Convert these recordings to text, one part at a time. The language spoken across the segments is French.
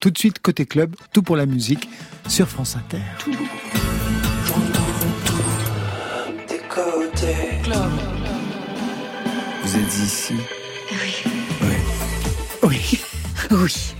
Tout de suite, côté club, tout pour la musique sur France Inter. Vous êtes ici? Oui. Oui. Oui.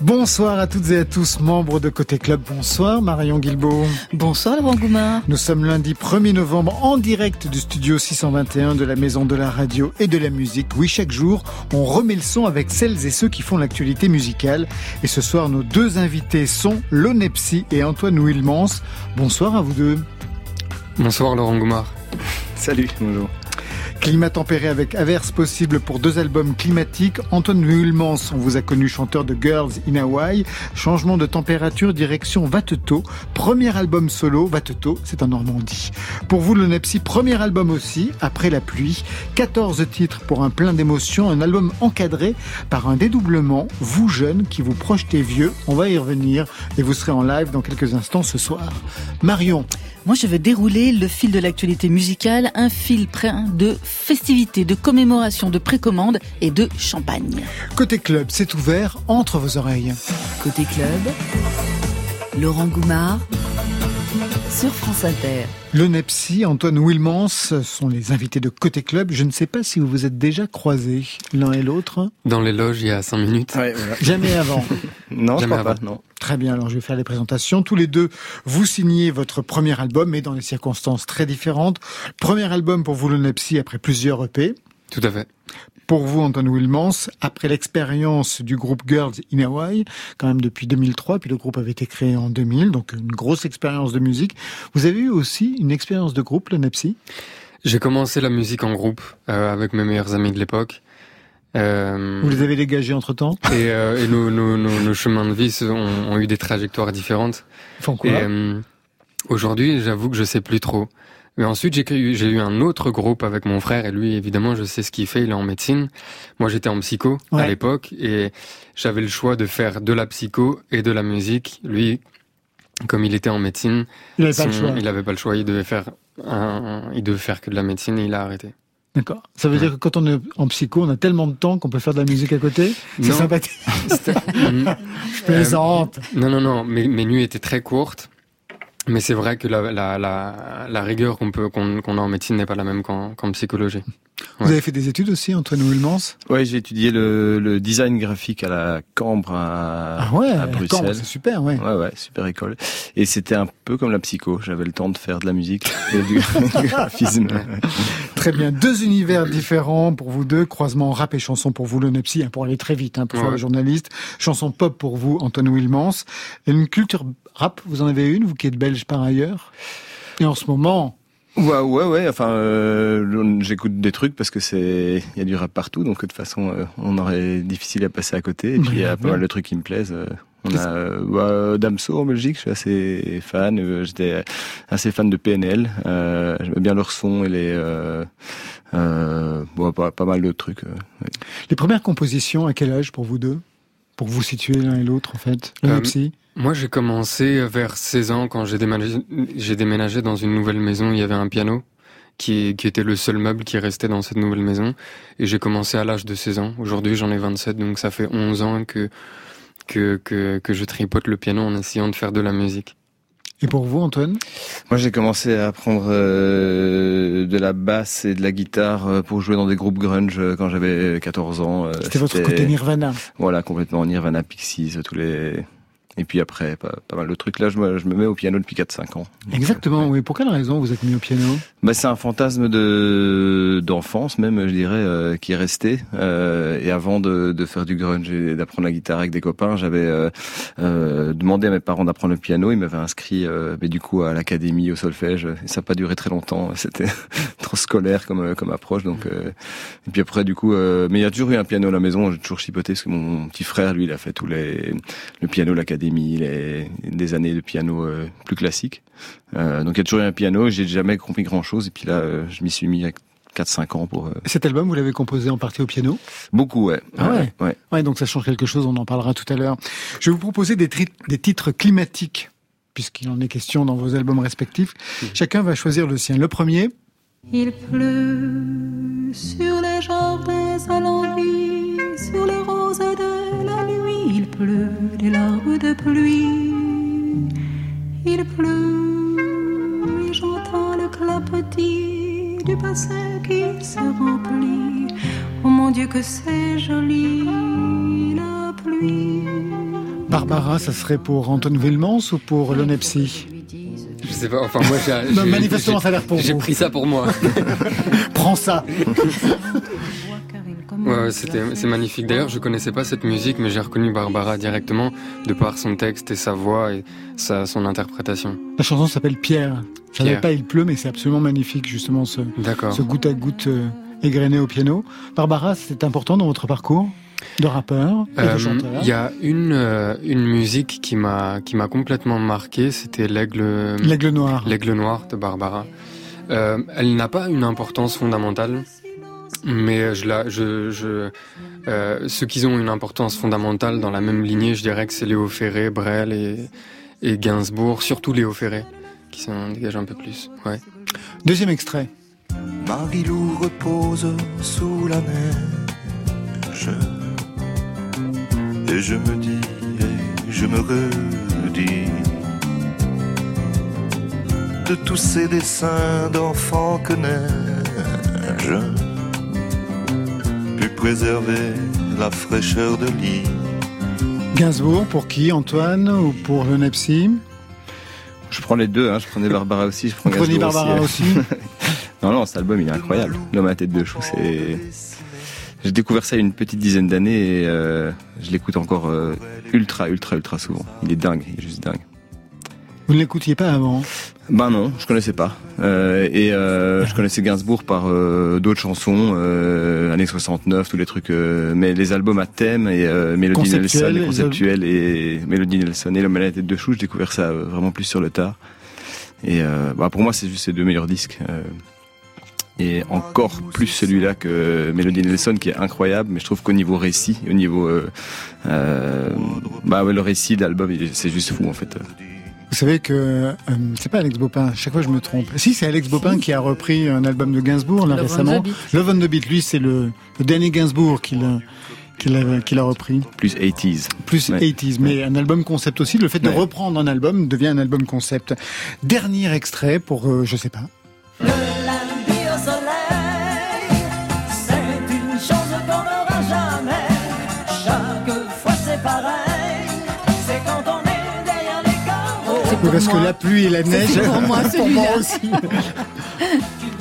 Bonsoir à toutes et à tous, membres de Côté Club. Bonsoir Marion Guilbault. Bonsoir Laurent Goumard. Nous sommes lundi 1er novembre en direct du studio 621 de la Maison de la Radio et de la Musique. Oui, chaque jour, on remet le son avec celles et ceux qui font l'actualité musicale. Et ce soir, nos deux invités sont Lonepsy et Antoine Wilmans. Bonsoir à vous deux. Bonsoir Laurent Goumard. Salut, bonjour. Climat tempéré avec averse possible pour deux albums climatiques. Antoine Wilmans, on vous a connu chanteur de Girls in Hawaii. Changement de température, direction Vateto. Premier album solo, Vateto, c'est en Normandie. Pour vous, le premier album aussi, après la pluie. 14 titres pour un plein d'émotions. Un album encadré par un dédoublement. Vous jeunes qui vous projetez vieux, on va y revenir et vous serez en live dans quelques instants ce soir. Marion. Moi, je vais dérouler le fil de l'actualité musicale, un fil plein de festivités, de commémorations, de précommandes et de champagne. Côté club, c'est ouvert entre vos oreilles. Côté club, Laurent Goumard sur France Inter. Le Nepsi, Antoine Wilmans sont les invités de Côté Club. Je ne sais pas si vous vous êtes déjà croisés l'un et l'autre. Dans les loges, il y a cinq minutes. Ouais, voilà. Jamais avant. Non, je Jamais crois avant. pas, non. Très bien, alors je vais faire les présentations. Tous les deux, vous signez votre premier album, mais dans des circonstances très différentes. Premier album pour vous, le Nepsi, après plusieurs EP. Tout à fait. Pour vous, Antoine Wilmans, après l'expérience du groupe Girls in Hawaii, quand même depuis 2003, puis le groupe avait été créé en 2000, donc une grosse expérience de musique. Vous avez eu aussi une expérience de groupe, le Nepsi? J'ai commencé la musique en groupe euh, avec mes meilleurs amis de l'époque. Euh, Vous les avez dégagés entre-temps? et euh, et nos, nos, nos, nos chemins de vie ont, ont eu des trajectoires différentes. Ils font quoi? Aujourd'hui, j'avoue que je sais plus trop. Mais ensuite, j'ai eu un autre groupe avec mon frère et lui, évidemment, je sais ce qu'il fait. Il est en médecine. Moi, j'étais en psycho Ouais. à l'époque et j'avais le choix de faire de la psycho et de la musique. Lui, comme il était en médecine, Il n'avait pas le choix. il avait pas le choix. Il devait faire, un, il devait faire que de la médecine et il a arrêté. D'accord. Ça veut dire que quand on est en psycho, on a tellement de temps qu'on peut faire de la musique à côté? C'est sympathique. Je plaisante. Non, non, non. Mes, mes nuits étaient très courtes. Mais c'est vrai que la, la, la, la rigueur qu'on peut qu'on qu'on a en médecine n'est pas la même qu'en qu'en psychologie. Vous avez fait des études aussi, Antoine Wilmans Ouais, j'ai étudié le, le design graphique à la Cambre à, Ah ouais, à Bruxelles. c'est super, ouais. Ouais, ouais, super école. Et c'était un peu comme la psycho. J'avais le temps de faire de la musique et du, du graphisme. Très bien. Deux univers différents pour vous deux. Croisement rap et chanson pour vous, le Nepsi, hein, pour aller très vite, hein, pour faire Ouais. le journaliste. Chanson pop pour vous, Antoine Wilmans. Une culture rap, vous en avez une, vous qui êtes belge par ailleurs? Et en ce moment, Ouais, ouais, ouais. Enfin, euh, j'écoute des trucs parce que c'est, il y a du rap partout, donc de toute façon, euh, on aurait difficile à passer à côté. Et puis il y a Ouais. pas mal de trucs qui me plaisent. euh, On a euh, bah, Damso en Belgique, je suis assez fan. J'étais assez fan de PNL. Euh, J'aimais bien leur son et les, euh, euh, bon, pas, pas mal d'autres trucs. ouais. les premières compositions, à quel âge pour vous deux? Pour vous situer l'un et l'autre, en fait. Euh, Moi, j'ai commencé vers 16 ans quand j'ai déménagé, déménagé dans une nouvelle maison. Il y avait un piano qui, qui était le seul meuble qui restait dans cette nouvelle maison. Et j'ai commencé à l'âge de 16 ans. Aujourd'hui, j'en ai 27, donc ça fait 11 ans que, que, que, que je tripote le piano en essayant de faire de la musique. Et pour vous, Antoine Moi, j'ai commencé à apprendre euh, de la basse et de la guitare euh, pour jouer dans des groupes grunge euh, quand j'avais 14 ans. C'était votre côté Nirvana. Voilà, complètement Nirvana, Pixies, tous les... Et puis après, pas, pas mal de trucs. Là, je me, je me mets au piano depuis 4-5 ans. Exactement, oui. Pour quelle raison vous êtes mis au piano Bah, c'est un fantasme de d'enfance même, je dirais, euh, qui est resté. Euh, et avant de, de faire du grunge et d'apprendre la guitare avec des copains, j'avais euh, euh, demandé à mes parents d'apprendre le piano. Ils m'avaient inscrit, euh, mais du coup, à l'académie, au solfège. Et ça n'a pas duré très longtemps. C'était trop scolaire comme comme approche. Donc, euh, et puis après, du coup, euh, mais il y a toujours eu un piano à la maison. J'ai toujours chipoté parce que mon, mon petit frère, lui, il a fait tous les le piano, l'académie, les des années de piano euh, plus classiques. Euh, donc il y a toujours eu un piano, j'ai jamais compris grand chose et puis là euh, je m'y suis mis il y a 4-5 ans pour... euh, Cet album, vous l'avez composé en partie au piano? Beaucoup, ouais. Ah ouais? Ouais. Ouais, donc ça change quelque chose, on en parlera tout à l'heure. Je vais vous proposer des, tri- des titres climatiques, puisqu'il en est question dans vos albums respectifs. Chacun va choisir le sien. Le premier, Il pleut sur les jardins à l'envie, sur les roses de la nuit. Il pleut de pluie. Il pleut et j'entends le clapotis du bassin qui se remplit. Oh mon Dieu que c'est joli la pluie. Barbara, ça serait pour Anton Wilmans ou pour Lonepsy Je sais pas, enfin moi j'ai... Manifestement, ça a l'air pour J'ai pris ça pour moi. Prends ça Ouais, c'est magnifique. D'ailleurs, je connaissais pas cette musique, mais j'ai reconnu Barbara directement de par son texte et sa voix et sa, son interprétation. La chanson s'appelle Pierre. Je savais pas, il pleut, mais c'est absolument magnifique, justement, ce, D'accord. ce goutte à goutte euh, égrené au piano. Barbara, c'est important dans votre parcours de rappeur et de Euh, chanteur? Il y a une, euh, une musique qui m'a, qui m'a complètement marqué, c'était l'aigle, L'aigle noir. l'aigle noir de Barbara. Euh, elle n'a pas une importance fondamentale, mais je la, je, je, euh, ceux qui ont une importance fondamentale dans la même lignée, je dirais que c'est Léo Ferré, Brel et, et Gainsbourg, surtout Léo Ferré, qui s'en dégage un peu plus. Ouais. Deuxième extrait. Marie-Lou repose sous la neige. Et je me dis, et je me redis de tous ces dessins d'enfants que neige pu préserver la fraîcheur de lit. Gainsbourg, pour qui Antoine ou pour Lonepsy Je prends les deux, hein. je prenais Barbara aussi, je prends Gainsbourg Barbara aussi. aussi. Non, non, cet album il est incroyable. L'homme à tête de chou, c'est. J'ai découvert ça il y a une petite dizaine d'années et euh, je l'écoute encore euh, ultra, ultra, ultra souvent. Il est dingue, il est juste dingue. Vous ne l'écoutiez pas avant? Ben non, je connaissais pas. Euh, et euh, je connaissais Gainsbourg par euh, d'autres chansons, années 69, tous les trucs. mais les albums à thème et Melody Nelson, les les conceptuels et Melody Nelson et L'homme à la tête de chou, j'ai découvert ça vraiment plus sur le tard. Et bah, pour moi, c'est juste ces deux meilleurs disques. et encore plus celui-là que Melody Nelson qui est incroyable, mais je trouve qu'au niveau récit, au niveau bah ouais, le récit d'album, il est- c'est juste fou en fait. Vous savez que euh, c'est pas Alex Bopin, chaque fois je me trompe. Si, c'est Alex Bopin qui a repris un album de Gainsbourg là Love on récemment. the Beat. Love on the Beat, lui c'est le, le dernier Gainsbourg qu'il a, qu'il a, qu'il a repris. Plus 80s. Plus Ouais. 80s, mais un album concept aussi. Le fait de Ouais. reprendre un album devient un album concept. Dernier extrait pour, euh, je sais pas. C'est Oui, pour parce que la pluie et la neige. pour moi, pour moi aussi.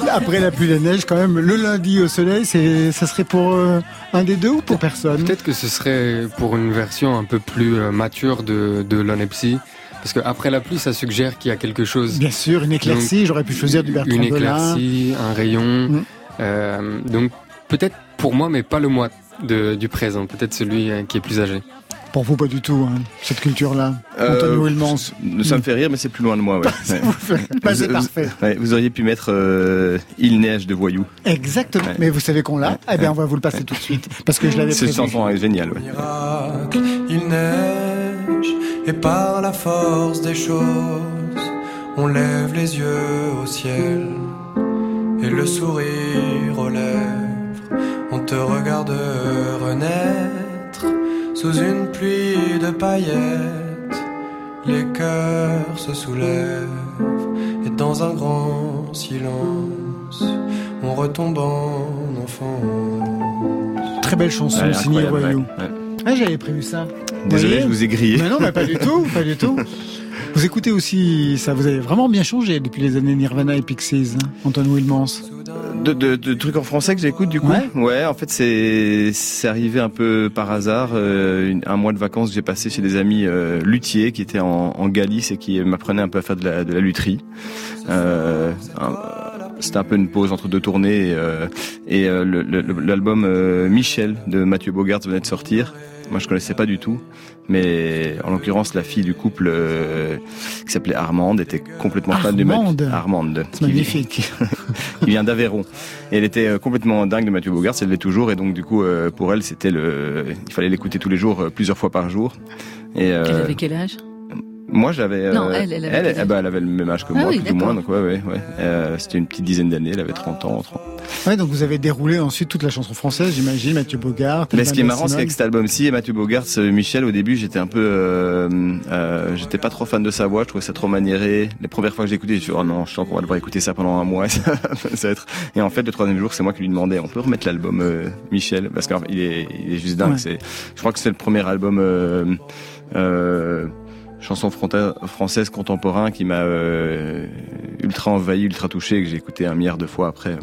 Après la pluie et la neige, quand même, le lundi au soleil, c'est, ça serait pour euh, un des deux ou pour personne? Peut-être que ce serait pour une version un peu plus euh, mature de, de Lonepsy, parce que après la pluie, ça suggère qu'il y a quelque chose, Bien sûr, une éclaircie. J'aurais pu choisir du Bertrand une éclaircie, un rayon. Mm. Euh, donc peut-être pour moi, mais pas le moi de, du présent, peut-être celui euh, qui est plus âgé. Pour vous, pas du tout, hein, cette culture-là. Euh. Ça me fait rire, mais c'est plus loin de moi. Ouais. Ouais. Bah, Vous- parfait. Ouais, vous auriez pu mettre euh, Il neige de voyous. Exactement. Ouais. Mais vous savez qu'on l'a Eh bien, on va vous le passer tout de suite. Parce que je l'avais Cette prévu. chanson est géniale. Ouais. miracle, il neige, et par la force des choses, on lève les yeux au ciel, et le sourire aux lèvres, on te regarde renaître, sous une pluie de paillettes, les cœurs se soulèvent, et dans un grand silence, on retombe en enfance. Très belle chanson, Ouais, signée Voyou. ouais. Ouais. Ah, j'avais prévu ça. Désolé, voyez je vous ai grillé. Mais non, mais pas du tout, pas du tout. Vous écoutez aussi, ça vous avez vraiment bien changé depuis les années Nirvana et Pixies, hein, Anton Wilmans. De, de, de trucs en français que j'écoute du coup Ouais. en fait c'est c'est arrivé un peu par hasard. euh, une- un mois de vacances que j'ai passé chez des amis euh, luthiers qui étaient en, en Galice et qui m'apprenaient un peu à faire de la, de la lutherie. Euh, un- c'était un peu une pause entre deux tournées et, euh, et euh, l'album euh, Michel de Mathieu Bogart venait de sortir. Moi je connaissais pas du tout, mais en l'occurrence la fille du couple euh, qui s'appelait Armande était complètement fan de Armande. Mathieu Armande. C'est qui- magnifique. qui- qui vient d'Aveyron. Et elle était euh, complètement dingue de Mathieu Bogart, elle l'est toujours, et donc du coup euh, pour elle c'était le, il fallait l'écouter tous les jours, plusieurs fois par jour. Et euh, Elle avait quel âge? Moi j'avais, euh, Non, elle, elle avait ben, elle avait le même âge que Ah moi oui, plus ou moins, donc ouais ouais ouais. Euh, c'était une petite dizaine d'années, elle avait 30 ans, 30. Ouais, donc vous avez déroulé ensuite toute la chanson française, j'imagine, Mathieu Bogart. Mais ce qui est marrant, c'est qu'avec cet album-ci et Mathieu Bogart, Michel, au début, j'étais un peu, euh, euh, j'étais pas trop fan de sa voix, je trouvais ça trop maniéré. Les premières fois que j'ai écouté, j'ai dit, oh non, je sens qu'on va devoir écouter ça pendant un mois, ça va être... Et en fait, le troisième jour, c'est moi qui lui demandais, on peut remettre l'album euh, Michel, parce qu'il est, il est juste dingue. Ouais. C'est, je crois que c'est le premier album, euh, euh, chanson française contemporain qui m'a euh, ultra envahi, ultra touché, que j'ai écouté un milliard de fois après.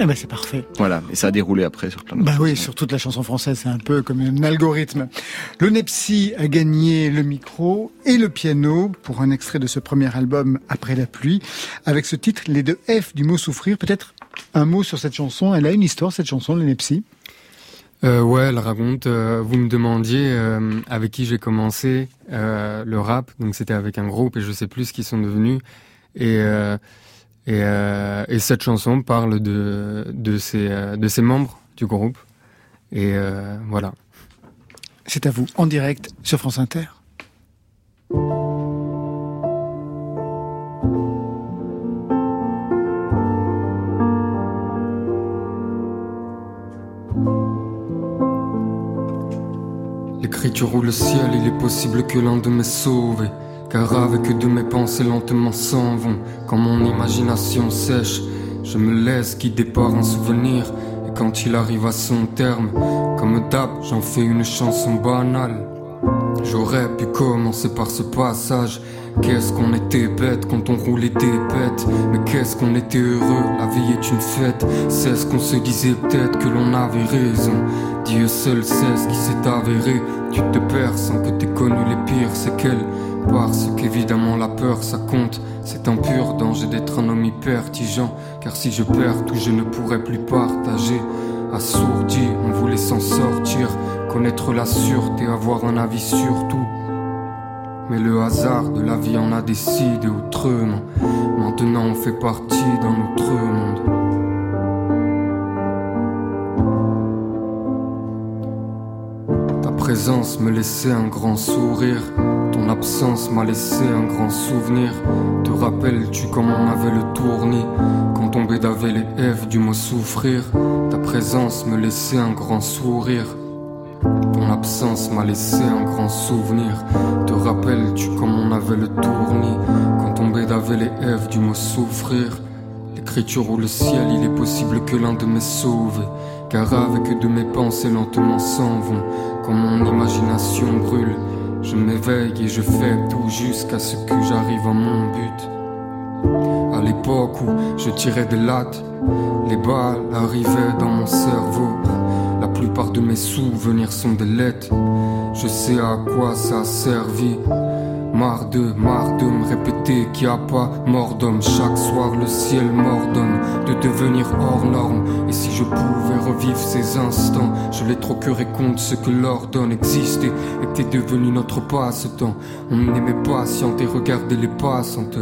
Eh ben c'est parfait. Voilà, et ça a déroulé après sur plein de Bah oui, sur toute la chanson française, c'est un peu comme un algorithme. Le Nepsi a gagné le micro et le piano pour un extrait de ce premier album Après la pluie, avec ce titre Les deux F du mot souffrir. Peut-être un mot sur cette chanson. Elle a une histoire cette chanson, le Nepsi. Euh, ouais, elle raconte. euh, vous me demandiez euh, avec qui j'ai commencé euh, le rap, donc c'était avec un groupe et je sais plus ce qu'ils sont devenus. Et euh, et, euh, et cette chanson parle de de ses de ses membres du groupe. Et voilà. C'est à vous, en direct sur France Inter. L'écriture ou le ciel, il est possible que l'un de mes sauve. Car avec de mes pensées lentement s'en vont. Quand mon imagination sèche, je me laisse guider par un souvenir. Et quand il arrive à son terme, comme d'hab, j'en fais une chanson banale. J'aurais pu commencer par ce passage. Qu'est-ce qu'on était bête quand on roulait des bêtes. Mais qu'est-ce qu'on était heureux, la vie est une fête. C'est ce qu'on se disait peut-être que l'on avait raison. Dieu seul sait ce qui s'est avéré. Tu te perds sans que t'aies connu les pires séquelles. Parce qu'évidemment la peur ça compte. C'est un pur danger d'être un homme hypertigeant. Car si je perds tout, je ne pourrai plus partager. Assourdi, on voulait s'en sortir. Connaître la sûreté, avoir un avis sur tout. Mais le hasard de la vie en a décidé autrement. Maintenant on fait partie d'un autre monde. Ta présence me laissait un grand sourire. Ton absence m'a laissé un grand souvenir. Te rappelles-tu comment on avait le tournis? Quand tombait d'avait les F du mot souffrir. Ta présence me laissait un grand sourire. Absence m'a laissé un grand souvenir. Te rappelles-tu comme on avait le tournis Quand tombait d'avait les F du mot souffrir? L'écriture ou le ciel, il est possible que l'un de mes sauve Car avec de mes pensées lentement s'en vont Quand mon imagination brûle. Je m'éveille et je fais tout jusqu'à ce que j'arrive à mon but. À l'époque où je tirais des lattes Les balles arrivaient dans mon cerveau plupart de mes souvenirs sont des lettres. Je sais à quoi ça a servi. Marre de, me répéter qu'il n'y a pas mort d'homme. Chaque soir, le ciel m'ordonne de devenir hors norme. Et si je pouvais revivre ces instants, je les troquerais contre ce que l'ordonne exister. Était devenu notre passe-temps. On aimait patienter, regarder les passantes.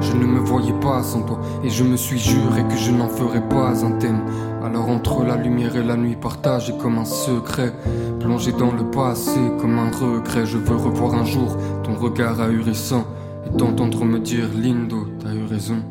Je ne me voyais pas sans toi et je me suis juré que je n'en ferais pas un thème. Alors entre la lumière et la nuit partagée comme un secret, plongé dans le passé comme un regret, je veux revoir un jour ton regard ahurissant et t'entendre me dire Lindo, t'as eu raison.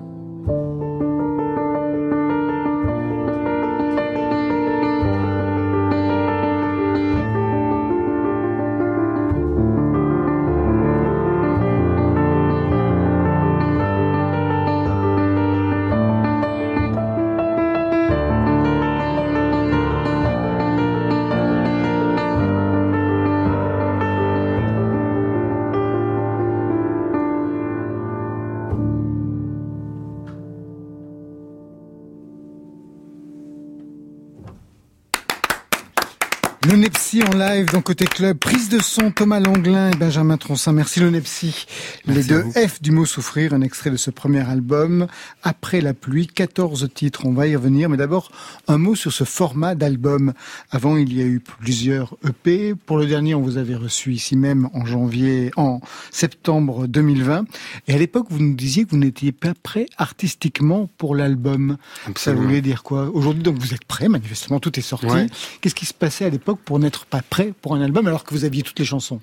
Nepsi en live dans Côté Club. Prise de son Thomas Langlin et Benjamin Troncin. Merci le Nepsi. Les deux. F du mot souffrir, un extrait de ce premier album. Après la pluie, 14 titres. On va y revenir. Mais d'abord, un mot sur ce format d'album. Avant, il y a eu plusieurs EP. Pour le dernier, on vous avait reçu ici même en janvier, en septembre 2020. Et à l'époque, vous nous disiez que vous n'étiez pas prêt artistiquement pour l'album. Ça voulait dire quoi? Aujourd'hui, donc, vous êtes prêt. Manifestement, tout est sorti. Ouais. Qu'est-ce qui se passait à l'époque pour n'être pas prêt pour un album alors que vous aviez toutes les chansons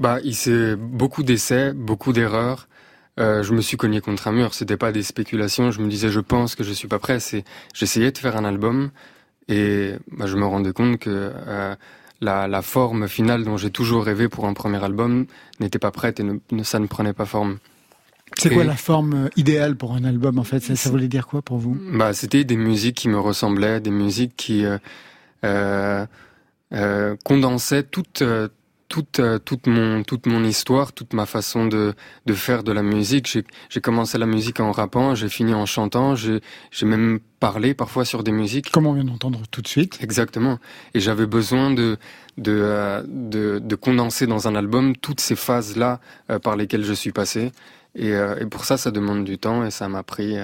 Bah, il s'est beaucoup d'essais, beaucoup d'erreurs. euh, je me suis cogné contre un mur. C'était pas des spéculations. Je me disais, je pense que je suis pas prêt. C'est, j'essayais de faire un album et bah, je me rendais compte que euh, la, la, forme finale dont j'ai toujours rêvé pour un premier album n'était pas prête et ne, ça ne prenait pas forme. C'est quoi la forme euh, idéale pour un album en fait? Ça, ça, voulait dire quoi pour vous? Bah, c'était des musiques qui me ressemblaient, des musiques qui euh, euh, euh toutes toute euh, toute mon toute mon histoire, toute ma façon de de faire de la musique. J'ai j'ai commencé la musique en rappant, j'ai fini en chantant, j'ai j'ai même parlé parfois sur des musiques. Comme on vient d'entendre tout de suite? Exactement. Et j'avais besoin de de, euh, de de condenser dans un album toutes ces phases là euh, par lesquelles je suis passé. Et, et pour ça, ça demande du temps et ça m'a pris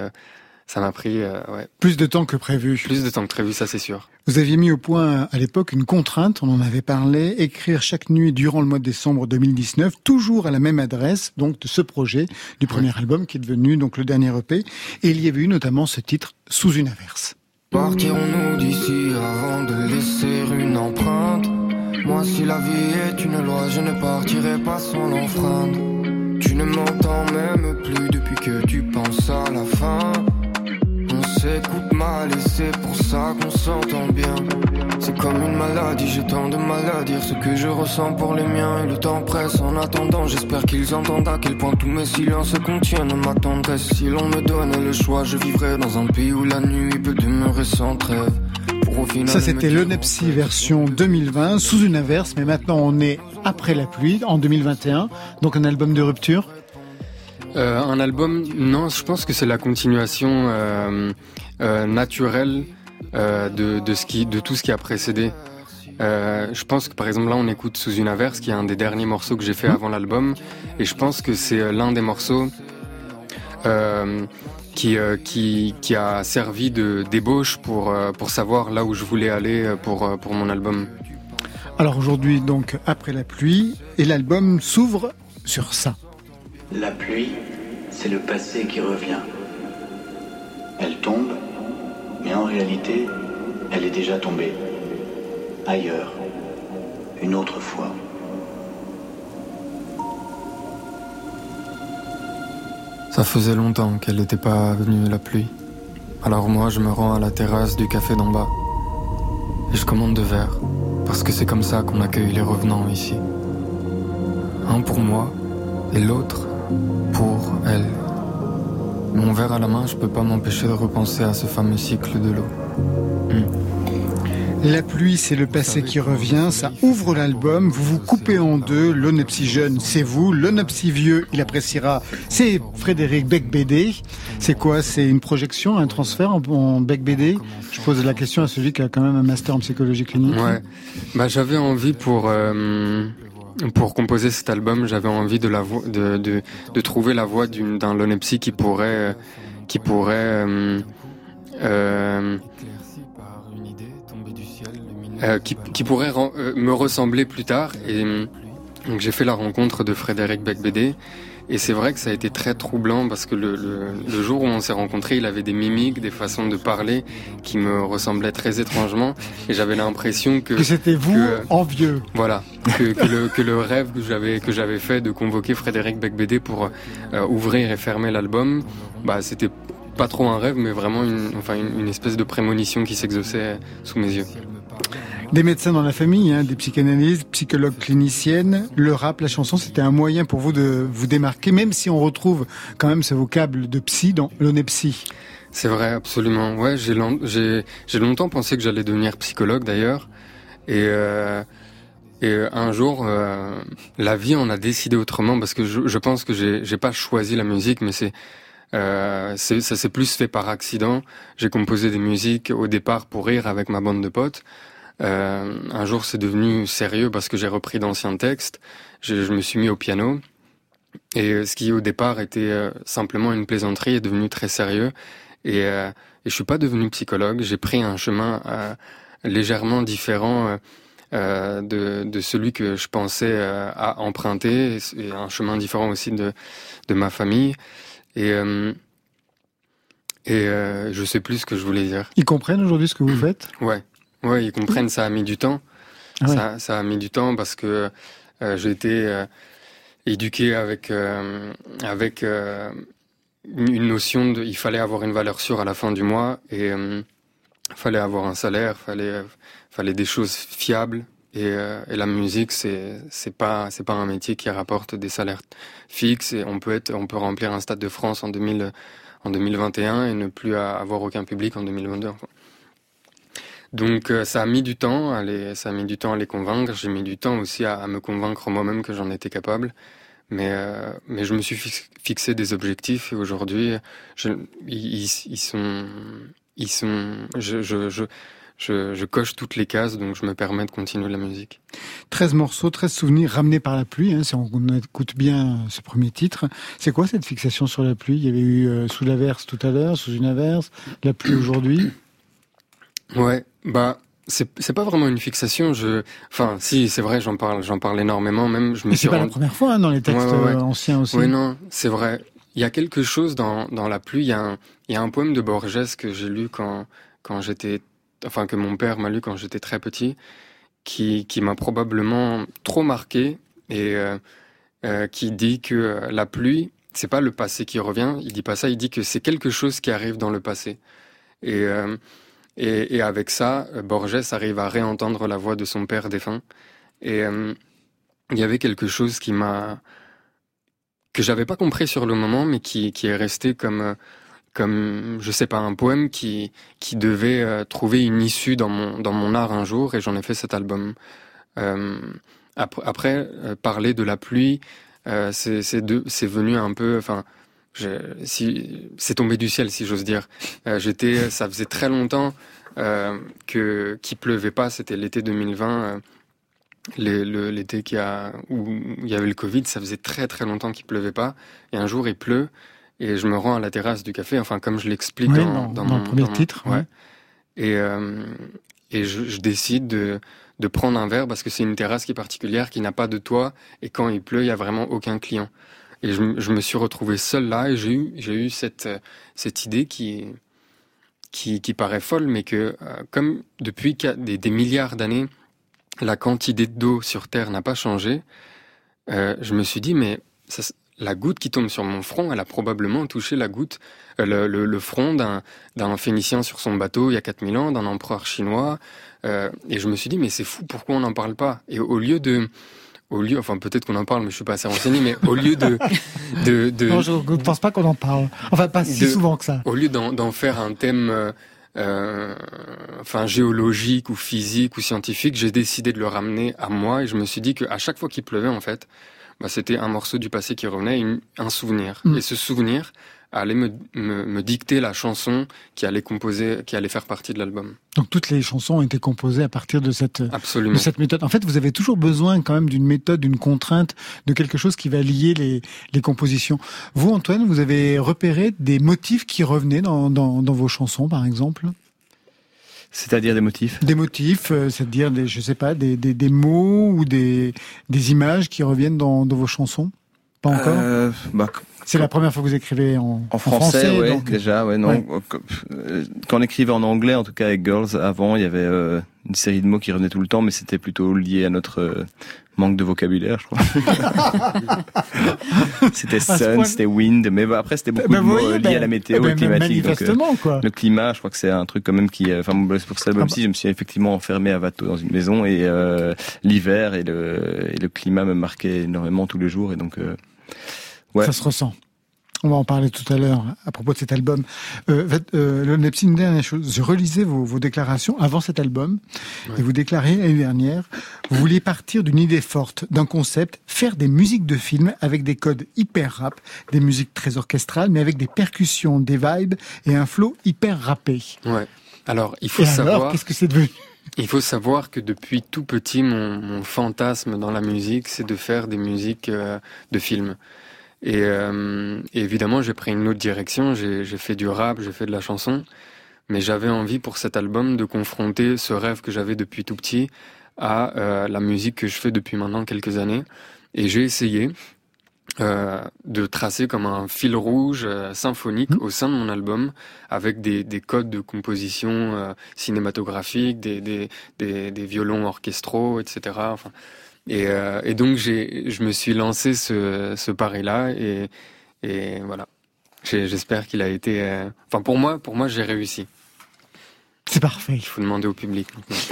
ça m'a pris euh, ouais. plus de temps que prévu. Plus de temps que prévu, ça c'est sûr. Vous aviez mis au point à l'époque une contrainte, on en avait parlé, écrire chaque nuit durant le mois de décembre 2019, toujours à la même adresse, donc de ce projet du premier album qui est devenu donc le dernier EP. Et il y avait eu notamment ce titre Sous une averse. Partirons-nous d'ici avant de laisser une empreinte? Moi si la vie est une loi, je ne partirai pas sans l'enfreindre. Tu ne m'entends même plus depuis que tu penses à la fin s'écoute mal et c'est pour ça qu'on s'entend bien. C'est comme une maladie, j'ai tant de mal à dire ce que je ressens pour les miens. Et le temps presse en attendant, j'espère qu'ils entendent à quel point tous mes silences contiennent ma tendresse. Si l'on me donnait le choix, je vivrais dans un pays où la nuit peut demeurer sans trêve. Ça c'était l'Onepsi version 2020, sous une averse, mais maintenant on est après la pluie, en 2021, donc un album de rupture euh, un album, non, je pense que c'est la continuation euh, euh, naturelle euh, de, de, ce qui, de tout ce qui a précédé. Euh, je pense que par exemple là on écoute Sous une averse qui est un des derniers morceaux que j'ai fait avant l'album et je pense que c'est l'un des morceaux qui, qui, qui a servi de débauche pour, pour savoir là où je voulais aller pour, pour mon album. Alors aujourd'hui donc après la pluie et l'album s'ouvre sur ça. La pluie, c'est le passé qui revient. Elle tombe, mais en réalité, elle est déjà tombée. Ailleurs, une autre fois. Ça faisait longtemps qu'elle n'était pas venue la pluie. Alors moi, je me rends à la terrasse du café d'en bas. Et je commande deux verres, parce que c'est comme ça qu'on accueille les revenants ici. Un pour moi, et l'autre pour elle. Mon verre à la main, je peux pas m'empêcher de repenser à ce fameux cycle de l'eau. Hmm. La pluie, c'est le passé qui revient, ça ouvre l'album, vous vous coupez en deux, l'onepsi jeune, c'est vous, l'onepsi vieux, il appréciera, c'est Frédéric Beck-BD. C'est quoi? C'est une projection, un transfert en, Beck-BD Je pose la question à celui qui a quand même un master en psychologie clinique. Ouais, bah j'avais envie pour... Euh, pour composer cet album, j'avais envie de, la de, de, de, trouver la voix d'un Lonepsy qui pourrait, qui pourrait euh, euh, euh qui, qui, pourrait euh, me ressembler plus tard. Et donc j'ai fait la rencontre de Frédéric Becbédé et c'est vrai que ça a été très troublant parce que le, le, le jour où on s'est rencontrés, il avait des mimiques, des façons de parler qui me ressemblaient très étrangement. Et j'avais l'impression que... Que c'était vous en vieux. Voilà. Que, que, le, que le rêve que j'avais, que j'avais fait de convoquer Frédéric Becbédé pour euh, ouvrir et fermer l'album, bah, c'était pas trop un rêve, mais vraiment une, enfin, une, une espèce de prémonition qui s'exauçait sous mes yeux. Des médecins dans la famille, hein, des psychanalystes, psychologues cliniciennes. Le rap, la chanson, c'était un moyen pour vous de vous démarquer, même si on retrouve quand même ce vocable de psy dans l'onepsy. C'est vrai, absolument. Ouais, j'ai j'ai longtemps pensé que j'allais devenir psychologue d'ailleurs, et euh, et un jour, euh, la vie en a décidé autrement parce que je, je pense que j'ai pas choisi la musique, mais c'est euh, ça s'est plus fait par accident. J'ai composé des musiques au départ pour rire avec ma bande de potes. Euh, un jour, c'est devenu sérieux parce que j'ai repris d'anciens textes. Je, je, me suis mis au piano. Et ce qui au départ était euh, simplement une plaisanterie est devenu très sérieux. Et, euh, et je suis pas devenu psychologue. J'ai pris un chemin euh, légèrement différent euh, de, de, celui que je pensais à emprunter, et un chemin différent aussi de, de ma famille. Et et je sais plus ce que je voulais dire. Ils comprennent aujourd'hui ce que vous faites? Ouais. Oui, ils comprennent, ça a mis du temps. Ah ça, ça, a mis du temps parce que euh, j'ai été... Euh, éduqué avec euh, avec euh, une notion de il fallait avoir une valeur sûre à la fin du mois et euh, fallait avoir un salaire, fallait fallait des choses fiables et, euh, et la musique c'est c'est pas c'est pas un métier qui rapporte des salaires fixes et on peut être on peut remplir un stade de France en 2000 en 2021 et ne plus avoir aucun public en 2022. Donc euh, ça a mis du temps, à les, ça a mis du temps à les convaincre. J'ai mis du temps aussi à, me convaincre moi-même que j'en étais capable. Mais euh, mais je me suis fixé des objectifs et aujourd'hui, ils, sont ils sont je je, je, coche toutes les cases, donc je me permets de continuer la musique. 13 morceaux, 13 souvenirs ramenés par la pluie, hein, si on écoute bien ce premier titre. C'est quoi cette fixation sur la pluie? Il y avait eu euh, sous l'averse tout à l'heure, sous une averse, la pluie aujourd'hui? Ouais, bah c'est pas vraiment une fixation. Je, enfin, si c'est vrai, j'en parle, j'en parle énormément. Même, je me suis. C'est pas la première fois hein, dans les textes ouais, ouais, ouais. anciens aussi. Oui, non, c'est vrai. Il y a quelque chose dans dans la pluie. Il y a un il y a un poème de Borges que j'ai lu quand quand j'étais, enfin que mon père m'a lu quand j'étais très petit, qui qui m'a probablement trop marqué et euh, euh, qui dit que la pluie, c'est pas le passé qui revient. Il dit pas ça. Il dit que c'est quelque chose qui arrive dans le passé. Et euh, et, avec ça, Borges arrive à réentendre la voix de son père défunt. Et euh, il y avait quelque chose qui m'a que j'avais pas compris sur le moment, mais qui, qui est resté comme comme je sais pas un poème qui qui devait euh, trouver une issue dans mon dans mon art un jour, et j'en ai fait cet album. Euh, après, parler de la pluie, c'est c'est c'est venu un peu, enfin si c'est tombé du ciel si j'ose dire. Euh, J'étais, ça faisait très longtemps euh, que qui pleuvait pas. C'était l'été 2020, euh, l'été qui a où il y avait le Covid. Ça faisait très très longtemps qu'il pleuvait pas. Et un jour il pleut et je me rends à la terrasse du café. Enfin comme je l'explique dans, dans, dans, mon premier dans, titre. Ouais. Et euh, et je, je décide de de prendre un verre parce que c'est une terrasse qui est particulière, qui n'a pas de toit, et quand il pleut, il y a vraiment aucun client. Et je, me suis retrouvé seul là et j'ai eu, j'ai eu cette, cette idée qui, qui, qui paraît folle, mais que euh, comme depuis des, milliards d'années, la quantité d'eau sur Terre n'a pas changé, euh, je me suis dit, mais la goutte qui tombe sur mon front, elle a probablement touché la goutte, euh, le, le, le, front d'un, d'un Phénicien sur son bateau il y a 4000 ans, d'un empereur chinois. Euh, et je me suis dit, mais c'est fou, pourquoi on n'en parle pas? Et au lieu de au lieu, enfin peut-être qu'on en parle, mais je suis pas assez renseigné, mais au lieu de, de, de non, je ne pense pas qu'on en parle. Enfin, pas si de, souvent que ça. Au lieu d'en faire un thème, euh, euh, enfin géologique ou physique ou scientifique, j'ai décidé de le ramener à moi et je me suis dit qu'à chaque fois qu'il pleuvait, en fait, bah, c'était un morceau du passé qui revenait, une, un souvenir. Mm. Et ce souvenir, allait me, me, me, dicter la chanson qui allait composer, qui allait faire partie de l'album. Donc toutes les chansons ont été composées à partir de cette, Absolument. de cette méthode. En fait, vous avez toujours besoin quand même d'une méthode, d'une contrainte, de quelque chose qui va lier les, les compositions. Vous, Antoine, vous avez repéré des motifs qui revenaient dans, dans, dans vos chansons, par exemple? C'est-à-dire des motifs? Des motifs, euh, c'est-à-dire des, je sais pas, des, des, des mots ou des, des images qui reviennent dans, dans vos chansons? Pas encore? Euh, bah, c'est la première fois que vous écrivez en, en français, en français ouais, donc... déjà, ouais, non. Ouais. Quand on écrivait en anglais, en tout cas avec Girls, avant, il y avait euh, une série de mots qui revenaient tout le temps, mais c'était plutôt lié à notre euh, manque de vocabulaire, je crois. c'était sun, c'était wind, mais bah, après c'était beaucoup de mots voyez, liés ben, à la météo ben, et climatique. Donc, quoi. Le climat, je crois que c'est un truc quand même qui, enfin, pour ça, même Ah bah. si je me suis effectivement enfermé à Vato dans une maison et euh, l'hiver et le, et le climat me marquait énormément tous les jours et donc. Ouais. Ça se ressent. On va en parler tout à l'heure à propos de cet album. Euh, euh, une dernière chose. Je relisais vos, vos déclarations avant cet album ouais. et vous déclarez l'année dernière, vous vouliez partir d'une idée forte, d'un concept, faire des musiques de film avec des codes hyper rap, des musiques très orchestrales, mais avec des percussions, des vibes et un flow hyper rappé. Ouais. Alors, il faut et savoir. Alors, qu'est-ce que c'est devenu? Il faut savoir que depuis tout petit, mon, mon fantasme dans la musique, c'est de faire des musiques euh, de films. Et, euh, et, évidemment, j'ai pris une autre direction. J'ai fait du rap, j'ai fait de la chanson. Mais j'avais envie pour cet album de confronter ce rêve que j'avais depuis tout petit à euh, la musique que je fais depuis maintenant quelques années. Et j'ai essayé euh, de tracer comme un fil rouge euh, symphonique mmh. au sein de mon album avec des, des codes de composition euh, cinématographique, des, des, des, des, violons orchestraux, etc. Enfin, Et, euh, et donc je me suis lancé ce, ce pari-là et, et voilà. J'espère qu'il a été. euh, Enfin pour moi, pour moi j'ai réussi. C'est parfait. Il faut demander au public.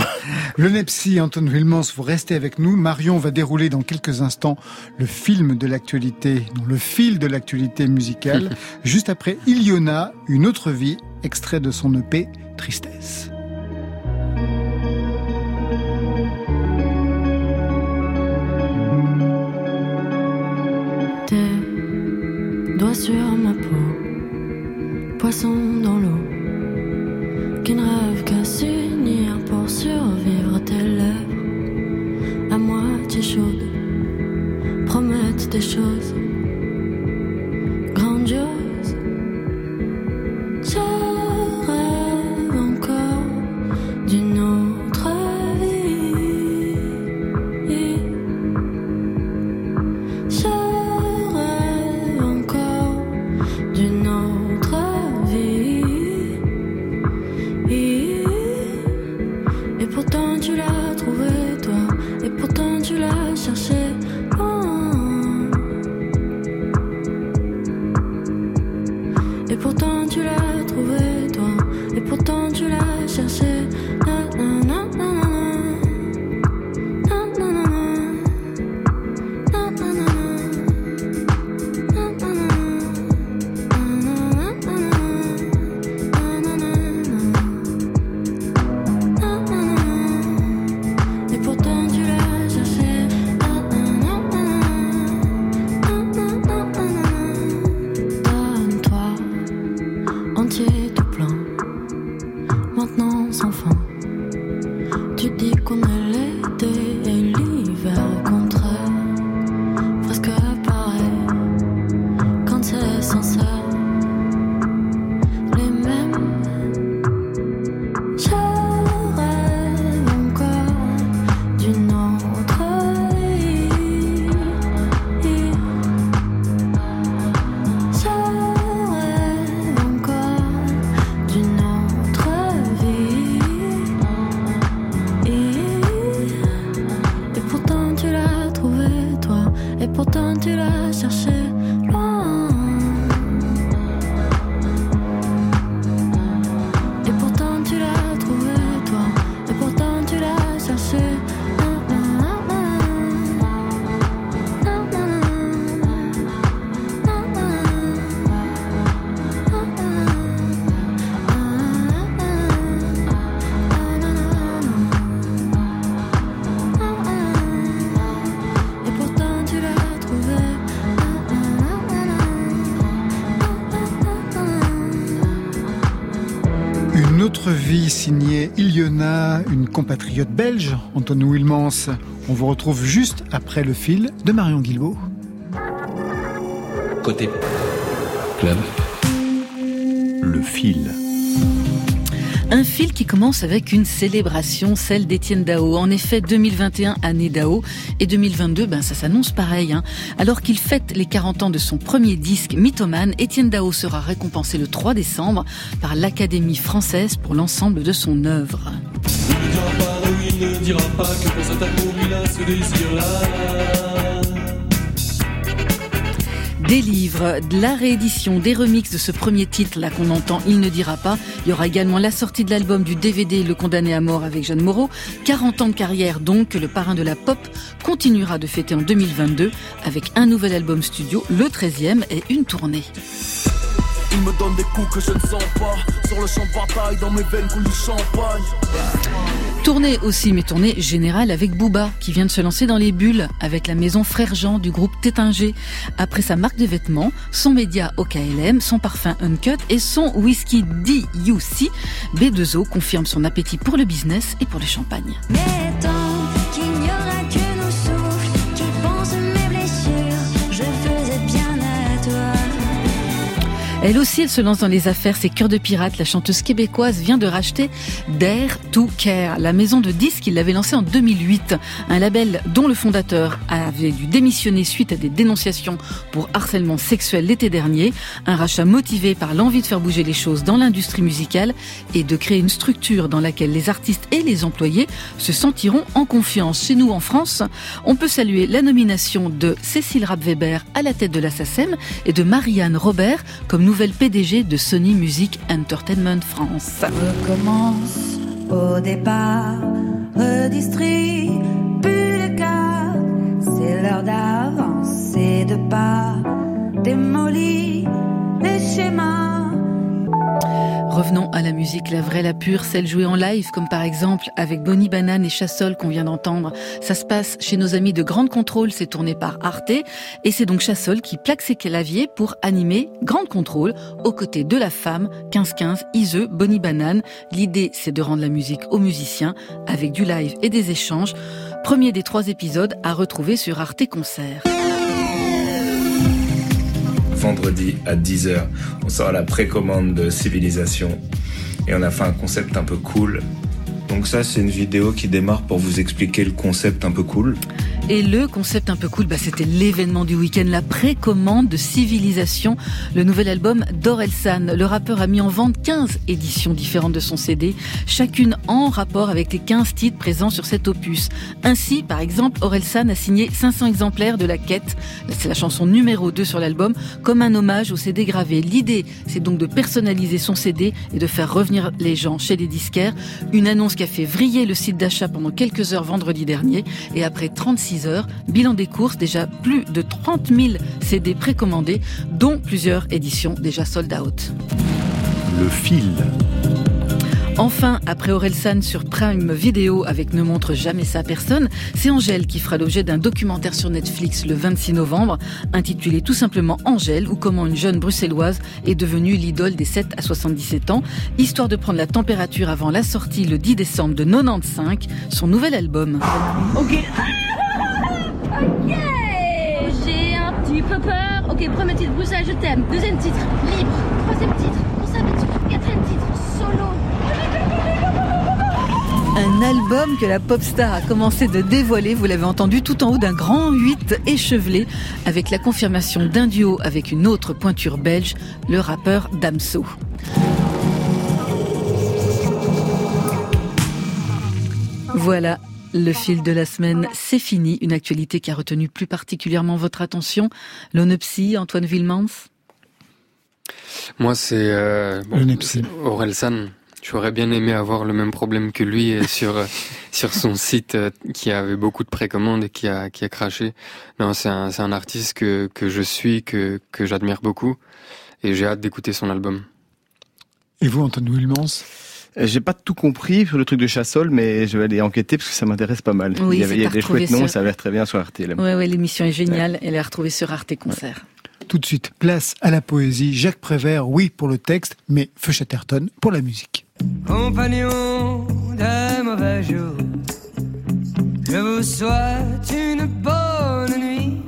Le Nepsi, Anton Wilmans, vous restez avec nous. Marion va dérouler dans quelques instants le film de l'actualité, le fil de l'actualité musicale. Juste après Iliona, Une autre vie, extrait de son EP Tristesse. Doigts sur ma peau, poisson dans l'eau, qui ne rêve qu'à s'unir pour survivre. Tes lèvres. À moitié chaudes promettent des choses signée Iliona, une compatriote belge, Anton Wilmans. On vous retrouve juste après le fil de Marion Guilbault. Côté club, le fil. Un fil qui commence avec une célébration, celle d'Étienne Dao. En effet, 2021, année Dao, et 2022, ben ça s'annonce pareil. Hein. Alors qu'il fête les 40 ans de son premier disque, Mythomane, Étienne Dao sera récompensé le 3 décembre par l'Académie française pour l'ensemble de son œuvre. Des livres, de la réédition, des remixes de ce premier titre là qu'on entend, il ne dira pas. Il y aura également la sortie de l'album du DVD Le condamné à mort avec Jeanne Moreau. 40 ans de carrière donc que le parrain de la pop continuera de fêter en 2022 avec un nouvel album studio, le 13e et une tournée. Il me donne des coups que je ne sens pas. Sur le champ de bataille, dans mes veines coule du champagne. Tournée aussi, mais tournée générale avec Booba, qui vient de se lancer dans les bulles avec la maison Frère Jean du groupe Tétinger. Après sa marque de vêtements, son média OKLM, son parfum Uncut et son whisky DUC, B2O confirme son appétit pour le business et pour le champagne. Mais Elle aussi, elle se lance dans les affaires, c'est Cœur de Pirate. La chanteuse québécoise vient de racheter Dare to Care, la maison de disques qu'il avait lancée en 2008. Un label dont le fondateur avait dû démissionner suite à des dénonciations pour harcèlement sexuel l'été dernier. Un rachat motivé par l'envie de faire bouger les choses dans l'industrie musicale et de créer une structure dans laquelle les artistes et les employés se sentiront en confiance. Chez nous, en France, on peut saluer la nomination de Cécile Rapp-Weber à la tête de la SACEM et de Marianne Robert comme nouvelle PDG de Sony Music Entertainment France. Recommence au départ, redistribue le cas. C'est l'heure d'avancer de pas, démolis les schémas. Revenons à la musique, la vraie, la pure, celle jouée en live, comme par exemple avec Bonnie Banane et Chassol qu'on vient d'entendre. Ça se passe chez nos amis de Grande Contrôle, c'est tourné par Arte, et c'est donc Chassol qui plaque ses claviers pour animer Grande Contrôle aux côtés de la femme 15-15, Iseux, Bonnie Banane. L'idée, c'est de rendre la musique aux musiciens avec du live et des échanges. Premier des trois épisodes à retrouver sur Arte Concert. Vendredi à 10h. On sort la précommande de Civilisation et on a fait un concept un peu cool. Donc ça, c'est une vidéo qui démarre pour vous expliquer le concept un peu cool. Et le concept un peu cool, bah, c'était l'événement du week-end, la précommande de Civilisation, le nouvel album d'Orelsan. Le rappeur a mis en vente 15 éditions différentes de son CD, chacune en rapport avec les 15 titres présents sur cet opus. Ainsi, par exemple, Orelsan a signé 500 exemplaires de La Quête, c'est la chanson numéro 2 sur l'album, comme un hommage au CD gravé. L'idée, c'est donc de personnaliser son CD et de faire revenir les gens chez les disquaires. Une annonce a fait vriller le site d'achat pendant quelques heures vendredi dernier. Et après 36 heures, bilan des courses, déjà plus de 30 000 CD précommandés, dont plusieurs éditions déjà sold out. Le fil. Enfin, après Orelsan sur Prime Video avec Ne montre jamais ça à personne, c'est Angèle qui fera l'objet d'un documentaire sur Netflix le 26 novembre, intitulé tout simplement Angèle, ou comment une jeune bruxelloise est devenue l'idole des 7 à 77 ans, histoire de prendre la température avant la sortie le 10 décembre de 95, son nouvel album. Ok. Ok J'ai un petit peu peur. Ok, premier titre, Bruxelles, je t'aime. Deuxième titre, libre. Troisième titre, on s'habitue. Quatrième titre, solo. Un album que la pop star a commencé de dévoiler, vous l'avez entendu, tout en haut d'un grand 8 échevelé, avec la confirmation d'un duo avec une autre pointure belge, le rappeur Damso. Voilà, le fil de la semaine, c'est fini. Une actualité qui a retenu plus particulièrement votre attention. L'onopsie, Antoine Villemans Moi, c'est euh, bon, c'est Orelsan. J'aurais bien aimé avoir le même problème que lui euh, sur euh, sur son site euh, qui avait beaucoup de précommandes et qui a qui a craché. Non, c'est un c'est un artiste que que je suis que que j'admire beaucoup et j'ai hâte d'écouter son album. Et vous, Antoine Wilmans? J'ai pas tout compris sur le truc de Chassol, mais je vais aller enquêter parce que ça m'intéresse pas mal. Oui, il y avait, il y c'est a des chouettes noms, sur- ça a l'air très bien sur RT. là. Ouais, ouais, l'émission est géniale. Elle est à retrouver sur Arte Concert. Tout de suite, place à la poésie. Jacques Prévert, oui pour le texte, mais Feu Chatterton pour la musique. Compagnon des mauvais jours, je vous souhaite une bonne nuit.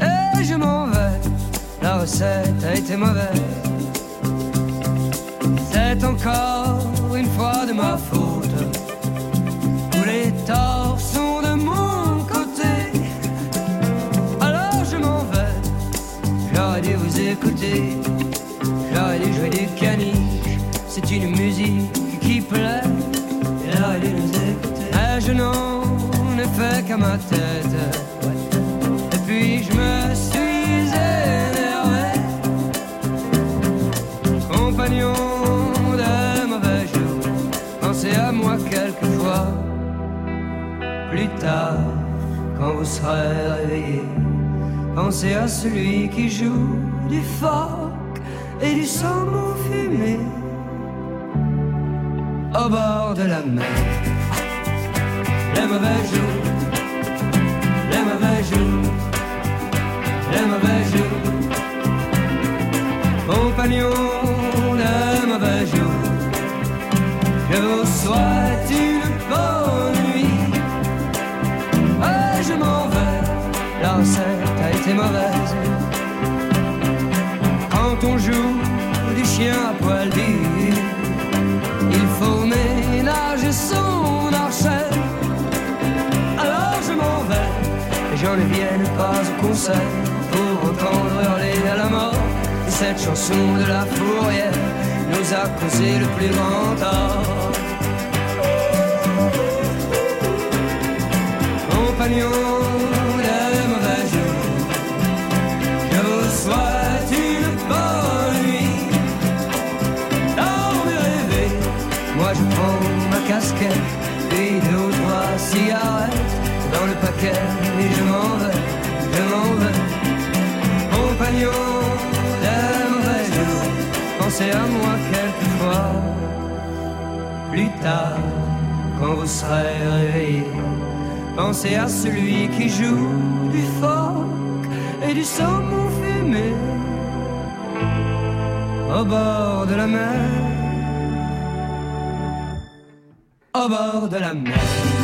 Et je m'en vais, la recette a été mauvaise. C'est encore une fois de ma faute. Écouter. J'aurais dû jouer du caniche, c'est une musique qui plaît. J'aurais dû nous écouter. Je n'en ai fait qu'à ma tête. Et puis je me suis énervé. Compagnon de mauvais jours, pensez à moi quelquefois. Plus tard, quand vous serez réveillé, pensez à celui qui joue du phoque et du saumon fumé au bord de la mer. Les mauvais jours, les mauvais jours, les mauvais jours, compagnons de mauvais jours, je vous souhaite une bonne nuit. Ah, je m'en vais, la a été mauvaise. Quand on joue du chien à poil Il faut ménager son archer. Alors je m'en vais et je ne viens pas au concert pour entendre hurler à la mort. cette chanson de la fourrière nous a causé le plus grand tort. Compagnon cigarettes dans le paquet, et je m'en vais, je m'en vais. Compagnon des mauvais jours, pensez à moi quelquefois, plus tard, quand vous serez réveillé. Pensez à celui qui joue du phoque et du saumon fumé au bord de la mer, au bord de la mer.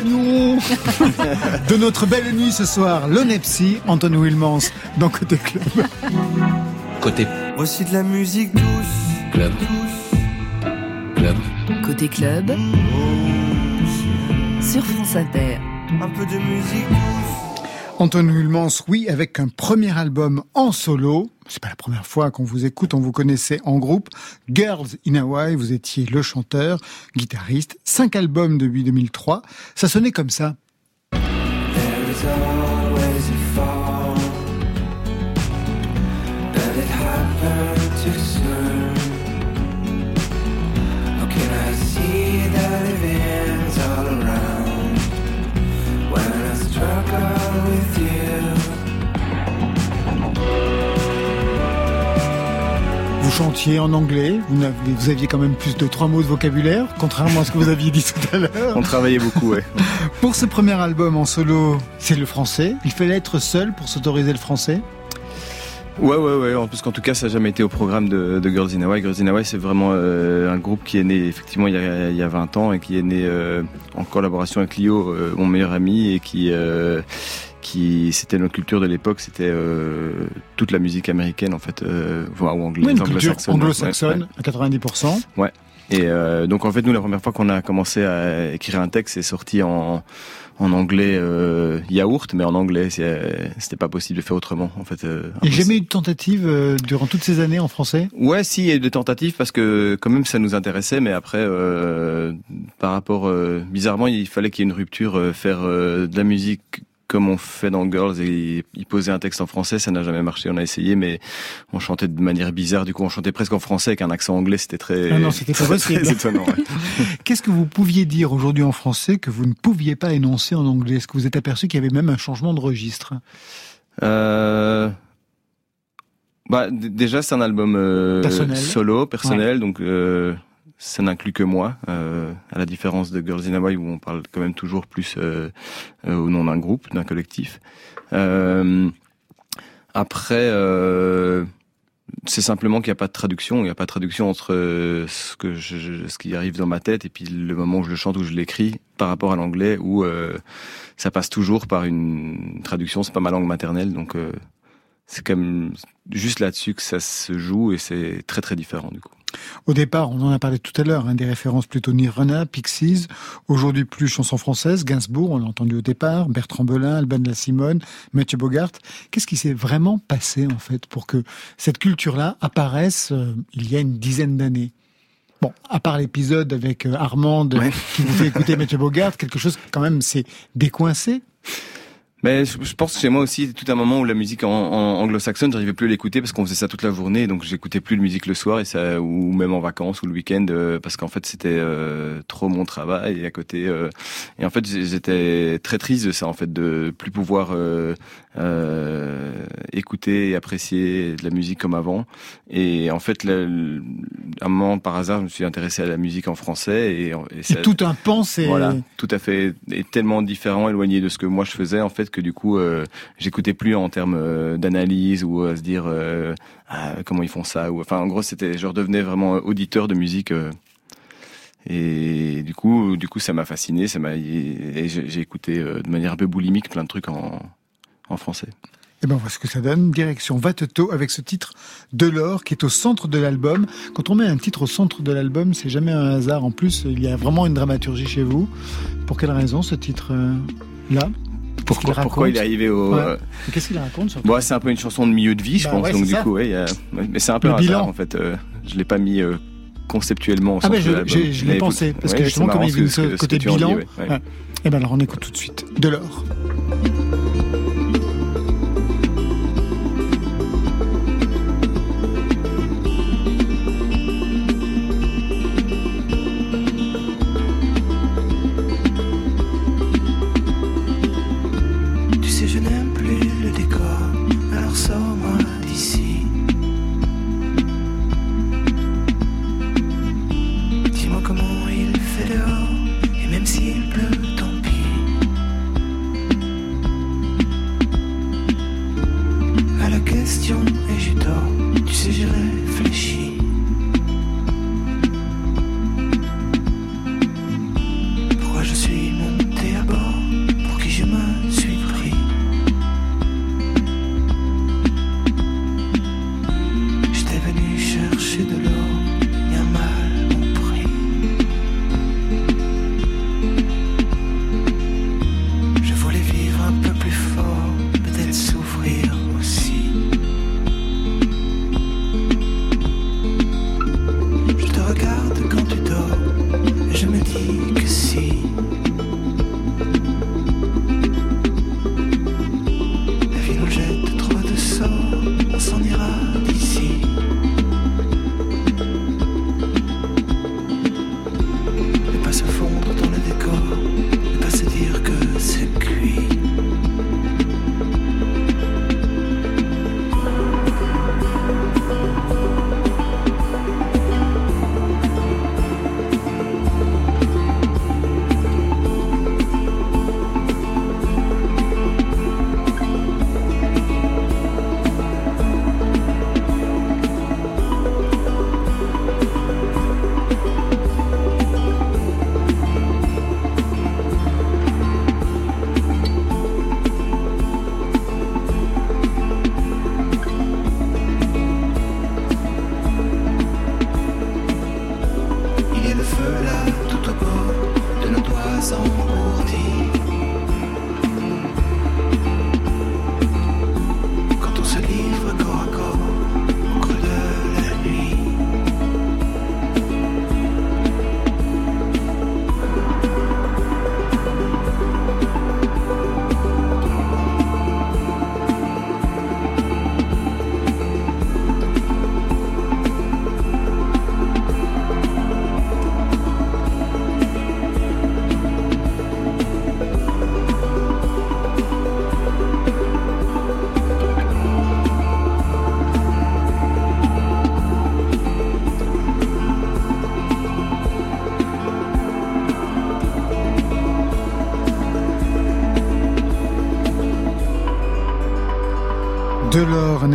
De notre belle nuit ce soir, le Nepsi, Anton Wilmans dans Côté Club. Côté Voici de la musique douce. club. Club. Côté club, sur France Inter. Un peu de musique douce. Anton Hulmans, oui, avec un premier album en solo. C'est pas la première fois qu'on vous écoute, on vous connaissait en groupe. Girls in Hawaii, vous étiez le chanteur, guitariste. Cinq albums depuis 2003. Ça sonnait comme ça. Vous chantiez en anglais, vous, aviez quand même plus de trois mots de vocabulaire, contrairement à ce que vous aviez dit tout à l'heure. On travaillait beaucoup, ouais. Pour ce premier album en solo, c'est le français. Il fallait être seul pour s'autoriser le français. Ouais, ouais, ouais. En plus, qu'en tout cas, ça n'a jamais été au programme de, de Girls in Hawaii. Girls in Hawaii, c'est vraiment euh, un groupe qui est né effectivement il y a, il y a 20 ans et qui est né euh, en collaboration avec Lio, euh, mon meilleur ami, et qui, qui c'était notre culture de l'époque. C'était euh, toute la musique américaine en fait, euh, ou anglaise, Oui, une culture anglo-saxonne. Ouais, à 90%. Ouais. Et euh, donc en fait, nous, la première fois qu'on a commencé à écrire un texte, c'est sorti en en anglais euh, yaourt, mais en anglais, c'était pas possible de faire autrement. En fait, euh, a jamais eu de tentative euh, durant toutes ces années en français? Ouais, si, il y a eu des tentatives parce que quand même ça nous intéressait, mais après, par rapport, bizarrement, il fallait qu'il y ait une rupture, faire de la musique comme on fait dans Girls et y poser un texte en français, ça n'a jamais marché. On a essayé, mais on chantait de manière bizarre. Du coup, on chantait presque en français avec un accent anglais. C'était très, Ah non, c'était pas possible. très étonnant. ouais. Qu'est-ce que vous pouviez dire aujourd'hui en français que vous ne pouviez pas énoncer en anglais? Est-ce que vous êtes aperçu qu'il y avait même un changement de registre? Euh... Bah, d- déjà, c'est un album euh, Personnel. solo, personnel, donc euh, ça n'inclut que moi, euh, à la différence de Girls in Hawaii où on parle quand même toujours plus euh, euh, au nom d'un groupe, d'un collectif. Après, c'est simplement qu'il n'y a pas de traduction. Il n'y a pas de traduction entre ce qui arrive dans ma tête et puis le moment où je le chante, où je l'écris, par rapport à l'anglais, où ça passe toujours par une traduction. C'est pas ma langue maternelle, donc c'est comme juste là-dessus que ça se joue et c'est très très différent du coup. Au départ, on en a parlé tout à l'heure, hein, des références plutôt Nirvana, Pixies, aujourd'hui plus chansons françaises, Gainsbourg, on l'a entendu au départ, Bertrand Belin, Alban de la Simone, Mathieu Bogart. Qu'est-ce qui s'est vraiment passé en fait pour que cette culture-là apparaisse euh, il y a une dizaine d'années? Bon, à part l'épisode avec euh, Armande qui vous fait écouter Mathieu Bogart, quelque chose quand même s'est décoincé. Mais je, je pense que chez moi aussi, tout un moment où la musique en, en anglo-saxonne, j'arrivais plus à l'écouter parce qu'on faisait ça toute la journée, donc j'écoutais plus de musique le soir et ça, ou même en vacances ou le week-end, euh, parce qu'en fait c'était euh, trop mon travail et à côté. euh, et en fait, j'étais très triste de ça, en fait, de plus pouvoir euh, euh, écouter et apprécier de la musique comme avant. Et en fait, le, un moment par hasard, je me suis intéressé à la musique en français et, et, tout un pan, c'est voilà, tout à fait est tellement différent, éloigné de ce que moi je faisais en fait que du coup, euh, j'écoutais plus en termes euh, d'analyse ou à se dire ah, comment ils font ça enfin en gros c'était, je redevenais vraiment auditeur de musique. Et du coup, du coup, ça m'a fasciné, ça m'a, j'ai écouté de manière un peu boulimique plein de trucs en, français. Et eh ben, on voit ce que ça donne. Direction Vateto avec ce titre de l'or qui est au centre de l'album. Quand on met un titre au centre de l'album, c'est jamais un hasard. En plus, il y a vraiment une dramaturgie chez vous. Pour quelle raison ce titre-là euh, pourquoi, pourquoi il est arrivé au. Euh, Qu'est-ce qu'il raconte bon, C'est un peu une chanson de milieu de vie, je bah pense. donc, du coup, ouais, a... mais c'est un peu un hasard, en fait. Euh, je l'ai pas mis conceptuellement au ah, ah, ben, je, je l'ai pensé. Parce que justement, comme il y a côté bilan. Eh ben alors, on écoute tout de suite. De l'or.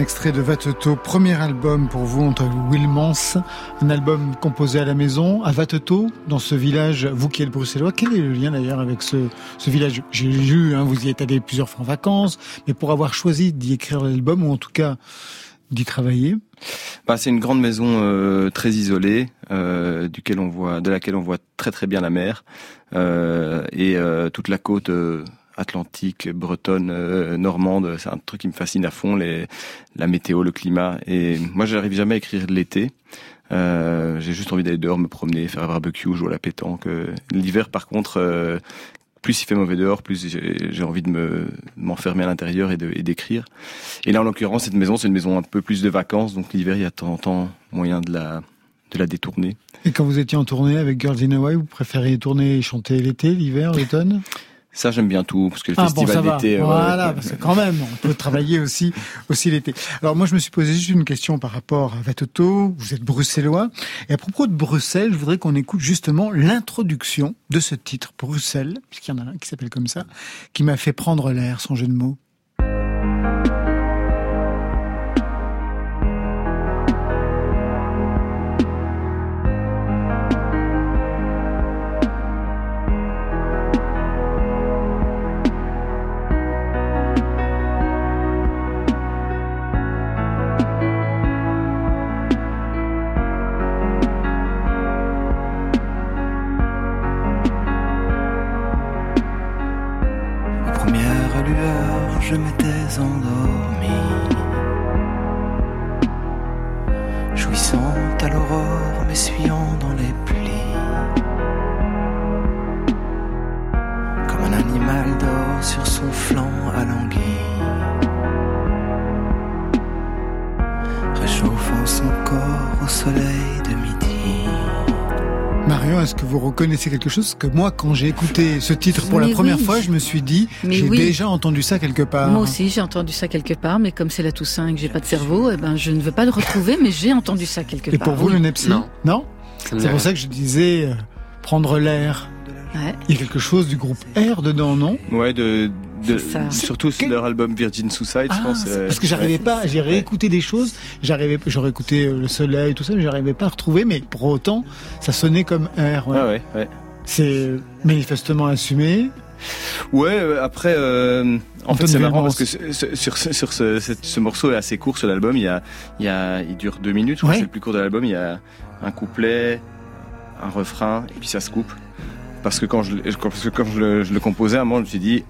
Extrait de Vateto, premier album pour vous, Antoine Wilmans, un album composé à la maison, à Vateto, dans ce village, vous qui êtes bruxellois, quel est le lien d'ailleurs avec ce, village? J'ai lu, hein, vous y êtes allé plusieurs fois en vacances, mais pour avoir choisi d'y écrire l'album, ou en tout cas d'y travailler? Bah, C'est une grande maison euh, très isolée, euh, de laquelle on voit très très bien la mer, euh, et toute la côte atlantique, bretonne, euh, normande. C'est un truc qui me fascine à fond, la météo, le climat. Et moi, j'arrive jamais à écrire l'été. Euh, j'ai juste envie d'aller dehors, me promener, faire un barbecue, jouer à la pétanque. L'hiver, par contre, euh, plus il fait mauvais dehors, plus j'ai envie de me m'enfermer à l'intérieur et d'écrire. Et, là, en l'occurrence, cette maison, c'est une maison un peu plus de vacances, donc l'hiver, il y a en temps moyen de la de la détourner. Et quand vous étiez en tournée avec Girls in Hawaii, vous préfériez tourner et chanter l'été, l'hiver, l'automne? Ça, j'aime bien tout, parce que le Ah bon, festival va. d'été... euh, Voilà, parce que quand même, on peut travailler aussi, aussi l'été. Alors moi, je me suis posé juste une question par rapport à Vatoto. Vous êtes bruxellois. Et à propos de Bruxelles, je voudrais qu'on écoute justement l'introduction de ce titre, Bruxelles, puisqu'il y en a un qui s'appelle comme ça, qui m'a fait prendre l'air, son jeu de mots. eyes on love. Vous reconnaissez quelque chose que moi, quand j'ai écouté ce titre pour la première oui. fois, je me suis dit, Mais j'ai oui. déjà entendu ça quelque part. Moi aussi, j'ai entendu ça quelque part, mais comme c'est la Toussaint et que j'ai pas de cerveau, eh ben, je ne veux pas le retrouver, mais j'ai entendu ça quelque Et part. pour vous, oui. le Nepsi Non. Non C'est pour ça que je disais euh, prendre l'air. Ouais. Il y a quelque chose du groupe R dedans, non? Ouais, de, de C'est ça. surtout sur leur album Virgin Suicide, je Ah, pense. euh, parce que j'arrivais ouais. pas, j'ai réécouté des choses, j'arrivais, j'aurais écouté euh, le soleil, tout ça, mais j'arrivais pas à retrouver, mais pour autant, ça sonnait comme R. Ouais. Ah ouais, ouais. C'est manifestement assumé. Ouais, euh, après, euh, en fait, c'est marrant parce que sur, sur, sur, ce- morceau est assez court sur l'album. Il y a, il y a, il dure deux minutes. Ouais. c'est le plus court de l'album. Il y a un couplet, un refrain, et puis ça se coupe. Parce que quand je, quand, parce que quand je le, je le composais, à un moment, je me suis dit,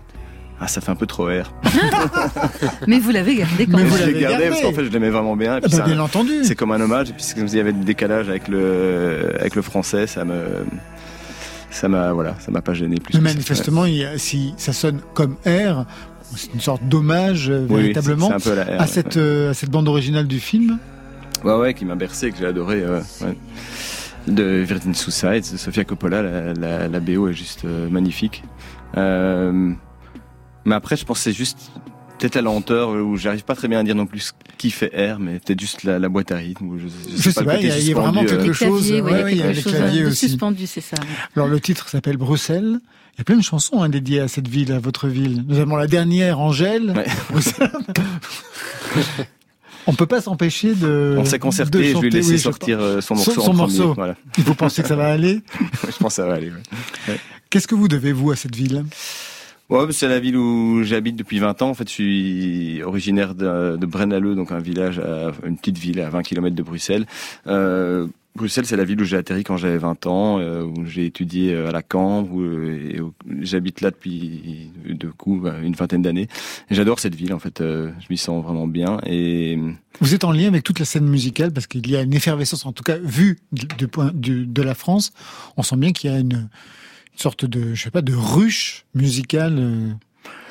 ah, ça fait un peu trop R. Mais vous l'avez gardé quand Mais même. vous je l'ai l'avez gardé gardé. parce qu'en fait, je l'aimais vraiment bien. Et Ah puis bah, un- bien entendu. c'est comme un hommage. Et puis comme s'il y avait du décalage avec le, avec le français. Ça me, ça m'a, voilà, ça m'a pas gêné plus. Mais que ça. manifestement, il y a- si ça sonne comme R, c'est une sorte d'hommage euh, Oui, véritablement c'est- c'est un peu la R, à ouais, cette euh, à cette bande originale du film. Ouais, ouais, qui m'a bercé, que j'ai adoré. euh, ouais. De Virgin Suicide, de Sofia Coppola, la, la, la BO est juste euh, magnifique. Euh, mais après, je pense que c'est juste peut-être la lenteur où j'arrive pas très bien à dire non plus ce qui fait R, mais peut-être juste la, la boîte à rythme. Ou je, Je sais pas, il y a- il y a suspendu, vraiment quelque euh, Les chose, claviers, ouais, ouais, il il y y a les chose claviers de aussi. suspendu, c'est ça. Alors le titre s'appelle Bruxelles. Il y a plein de chansons hein, dédiées à cette ville, à votre ville. Nous avons la dernière, Angèle. Ouais. Bruxelles. On peut pas s'empêcher de. On s'est de concerté, je lui ai chanter, laissé oui, je sortir euh, son Son- morceau son en premier. morceau. Voilà. Vous pensez que ça va aller je pense que ça va aller. ouais. Qu'est-ce que vous devez vous à cette ville? Ouais, c'est la ville où j'habite depuis 20 ans. En fait, je suis originaire de, de Brennaleux, donc un village, à, une petite ville à 20 km de Bruxelles. Euh, Bruxelles, c'est la ville où j'ai atterri quand j'avais 20 ans, euh, où j'ai étudié euh, à la Cambre, où, euh, et j'habite là depuis de coup bah, une vingtaine d'années. J'adore cette ville, en fait. euh, je m'y sens vraiment bien. Et Vous êtes en lien avec toute la scène musicale parce qu'il y a une effervescence, en tout cas vue du point du- de la France. On sent bien qu'il y a une sorte de, je sais pas, de ruche musicale euh,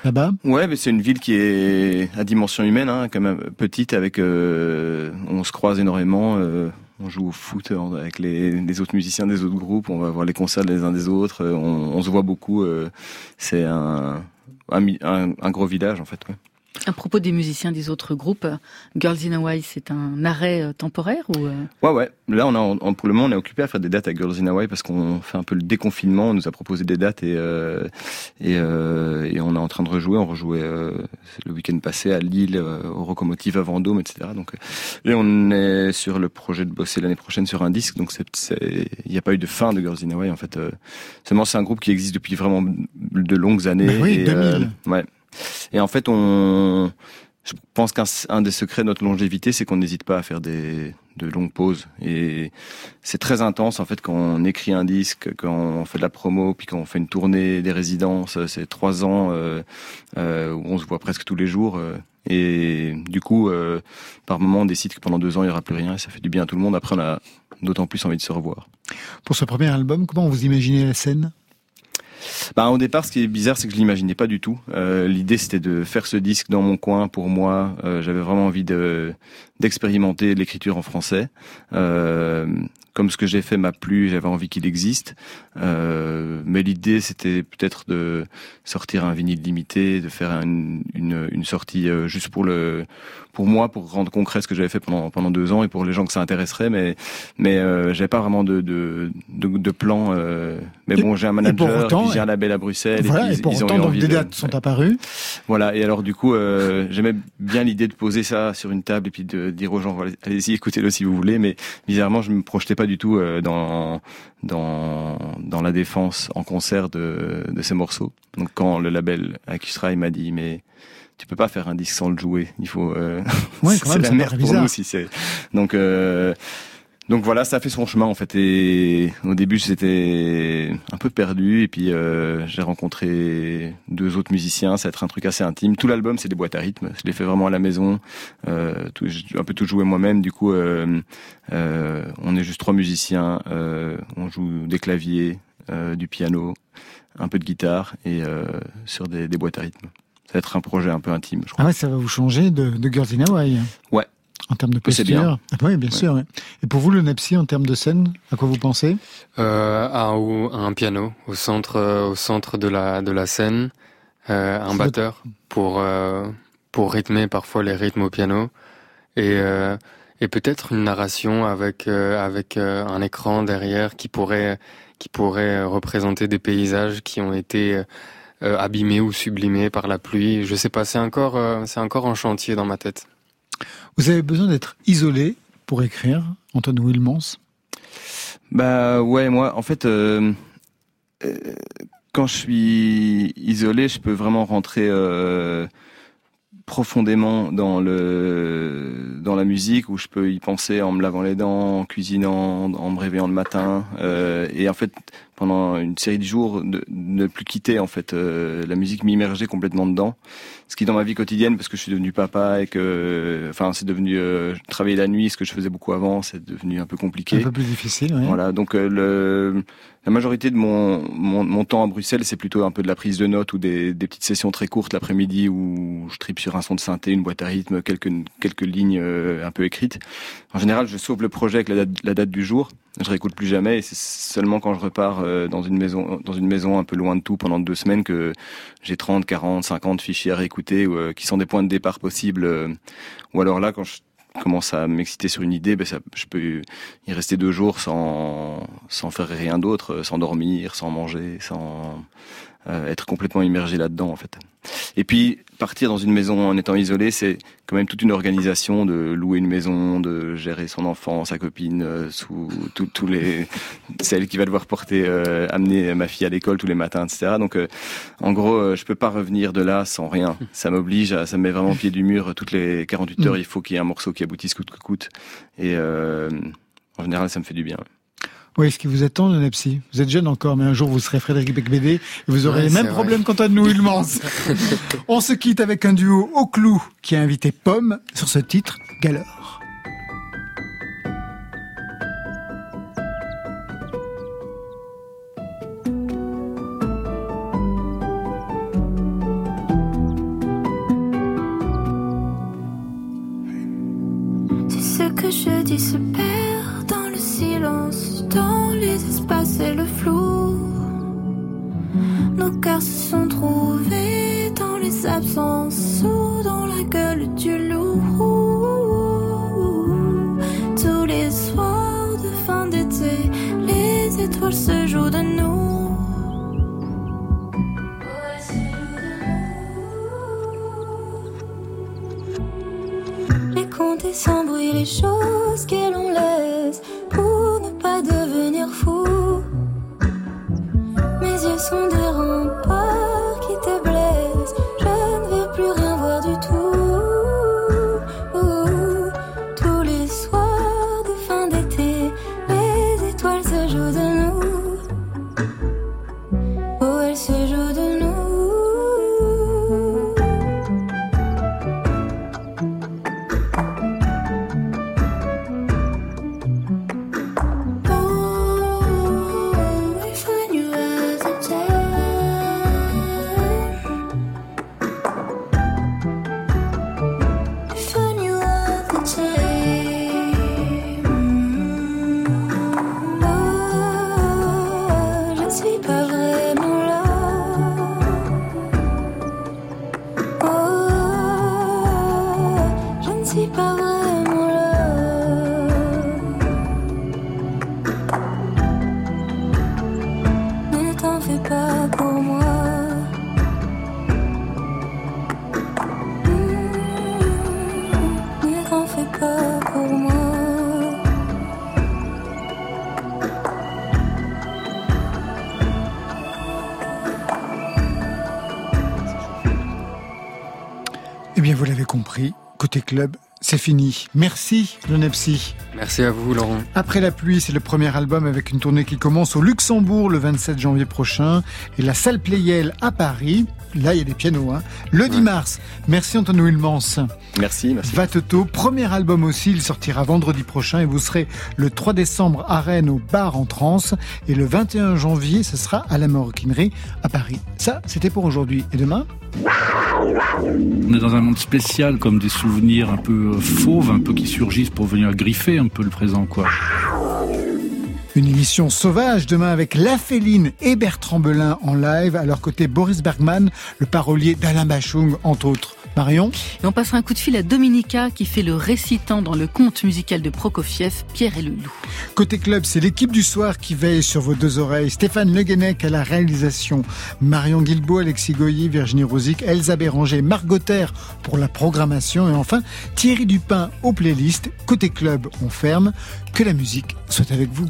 là-bas. Ouais, mais c'est une ville qui est à dimension humaine, hein, quand même petite. Avec, euh, on se croise énormément. euh, on joue au foot avec les, les autres musiciens des autres groupes. On va voir les concerts les uns des autres. On, se voit beaucoup. c'est un, un, gros village en fait. À propos des musiciens des autres groupes, Girls in Hawaii, c'est un arrêt euh, temporaire ou euh, Ouais, ouais. Là, on a, on- pour le moment, on est occupé à faire des dates à Girls in Hawaii parce qu'on fait un peu le déconfinement. On nous a proposé des dates et euh, et, euh, et on est en train de rejouer. On rejouait euh, le week-end passé à Lille, euh, au Locomotive à Vendôme, etc. Donc, et on est sur le projet de bosser l'année prochaine sur un disque. Donc, il n'y a pas eu de fin de Girls in Hawaii en fait. Euh, seulement, c'est un groupe qui existe depuis vraiment de longues années. Ben oui, et, 2000. euh, ouais. Et en fait, on, je pense qu'un un des secrets de notre longévité, c'est qu'on n'hésite pas à faire des de longues pauses. Et c'est très intense en fait quand on écrit un disque, quand on fait de la promo, puis quand on fait une tournée des résidences. C'est trois ans euh, euh, où on se voit presque tous les jours. euh, et du coup, euh, par moment, on décide que pendant deux ans, il n'y aura plus rien. Et ça fait du bien à tout le monde. Après, on a d'autant plus envie de se revoir. Pour ce premier album, comment vous imaginez la scène? Bah, au départ, ce qui est bizarre, c'est que je l'imaginais pas du tout. Euh, L'idée, c'était de faire ce disque dans mon coin pour moi. Euh, J'avais vraiment envie de d'expérimenter l'écriture en français. Euh, comme ce que j'ai fait m'a plu, j'avais envie qu'il existe. Euh, mais l'idée, c'était peut-être de sortir un vinyle limité, de faire une, une, une sortie euh, juste pour le, pour moi, pour rendre concret ce que j'avais fait pendant pendant deux ans et pour les gens que ça intéresserait. Mais mais euh, j'avais pas vraiment de de de, de plan. Euh, mais bon, j'ai un manager, autant, j'ai un label à Bruxelles. Voilà, et, et puis, pour ils ont autant, eu donc envie des de- dates sont apparues. voilà, et alors du coup, euh, j'aimais bien l'idée de poser ça sur une table et puis de dire aux gens, allez-y, écoutez-le si vous voulez, mais bizarrement, je me projetais pas du tout euh, dans dans dans la défense en concert de de ces morceaux. Donc quand le label Acusra il m'a dit, mais tu peux pas faire un disque sans le jouer, il faut. Euh, Ouais, c'est la merde pour nous si c'est. Donc euh, donc voilà, ça a fait son chemin en fait. Et au début, j'étais un peu perdu. Et puis euh, j'ai rencontré deux autres musiciens. Ça va être un truc assez intime. Tout l'album, c'est des boîtes à rythme. Je l'ai fait vraiment à la maison. Euh, tout, j'ai un peu tout joué moi-même. Du coup, euh, euh, on est juste trois musiciens. Euh, on joue des claviers, euh, du piano, un peu de guitare et euh, sur des, des boîtes à rythme. Ça va être un projet un peu intime, je crois. Ah ouais, ça va vous changer de, de Girls in Hawaii. Ouais. En termes de posture. bien. Oui, bien sûr. ouais. Et pour vous, le Nepsi, en termes de scène, à quoi vous pensez? Euh, à, un piano au centre, euh, au centre de la de la scène, euh, un batteur pour euh, pour rythmer parfois les rythmes au piano et euh, et peut-être une narration avec euh, avec un écran derrière qui pourrait qui pourrait représenter des paysages qui ont été euh, abîmés ou sublimés par la pluie. Je sais pas, c'est encore euh, c'est encore en chantier dans ma tête. Vous avez besoin d'être isolé pour écrire, Antoine Wilmans? Bah ouais, moi, en fait, euh, euh, quand je suis isolé, je peux vraiment rentrer euh, profondément dans le dans la musique, où je peux y penser en me lavant les dents, en cuisinant, en me réveillant le matin, et en fait, pendant une série de jours, de, ne plus quitter en fait la musique, m'immerger complètement dedans. Ce qui dans ma vie quotidienne, parce que je suis devenu papa et que, enfin, c'est devenu euh, travailler la nuit, ce que je faisais beaucoup avant, c'est devenu un peu compliqué. Un peu plus difficile, ouais. Voilà, donc euh, le, la majorité de mon, mon, mon temps à Bruxelles, c'est plutôt un peu de la prise de notes ou des, des petites sessions très courtes l'après-midi où je tripe sur un son de synthé, une boîte à rythme, quelques, quelques lignes euh, un peu écrites. En général, je sauve le projet avec la date, la date du jour. Je réécoute plus jamais et c'est seulement quand je repars euh, dans une maison dans une maison un peu loin de tout pendant deux semaines que j'ai 30, 40, 50 fichiers à réécouter ou, euh, qui sont des points de départ possibles. euh, ou alors là, quand je commence à m'exciter sur une idée, ben je peux y rester deux jours sans, faire rien d'autre, euh, sans dormir, sans manger, sans être complètement immergé là-dedans en fait. Et puis partir dans une maison en étant isolé, c'est quand même toute une organisation de louer une maison, de gérer son enfant, sa copine, euh, sous tout- tous les celle qui va devoir porter, euh, amener ma fille à l'école tous les matins, etc. Donc euh, en gros, euh, je peux pas revenir de là sans rien. Ça m'oblige, à- ça me met vraiment au pied du mur. Toutes les 48 heures, Mm. il faut qu'il y ait un morceau qui aboutisse coûte que coûte. Et euh, en général, ça me fait du bien. Oui, ce qui vous attend, le Nepsi? Vous êtes jeune encore, mais un jour vous serez Frédéric Becbédé et vous aurez Ouais, les mêmes problèmes qu'Antoine Wilmans. On se quitte avec un duo au clou qui a invité Pomme sur ce titre, Galore. Fini. Merci, le Nepsi. Merci à vous, Laurent. Après la pluie, c'est le premier album avec une tournée qui commence au Luxembourg le 27 janvier prochain et la salle Playel à Paris. Là, il y a des pianos, hein. Le 10 mars. Merci Antoine Wilmans. Merci, merci. Vateto, premier album aussi, il sortira vendredi prochain et vous serez le 3 décembre à Rennes au bar en trance et le 21 janvier, ce sera à la Maroquinerie à Paris. Ça, c'était pour aujourd'hui. Et demain? On est dans un monde spécial, comme des souvenirs un peu euh, fauves, un peu qui surgissent pour venir griffer un peu le présent, quoi. Une émission sauvage demain avec La Féline et Bertrand Belin en live, à leur côté Boris Bergman, le parolier d'Alain Bachung, entre autres. Marion? Et on passera un coup de fil à Dominica qui fait le récitant dans le conte musical de Prokofiev, Pierre et le loup. Côté club, c'est l'équipe du soir qui veille sur vos deux oreilles. Stéphane Le Guenec à la réalisation, Marion Guilbault, Alexis Goyer, Virginie Rosic, Elsa Béranger, Marc Gauther pour la programmation et enfin Thierry Dupin aux playlists. Côté club, on ferme. Que la musique soit avec vous.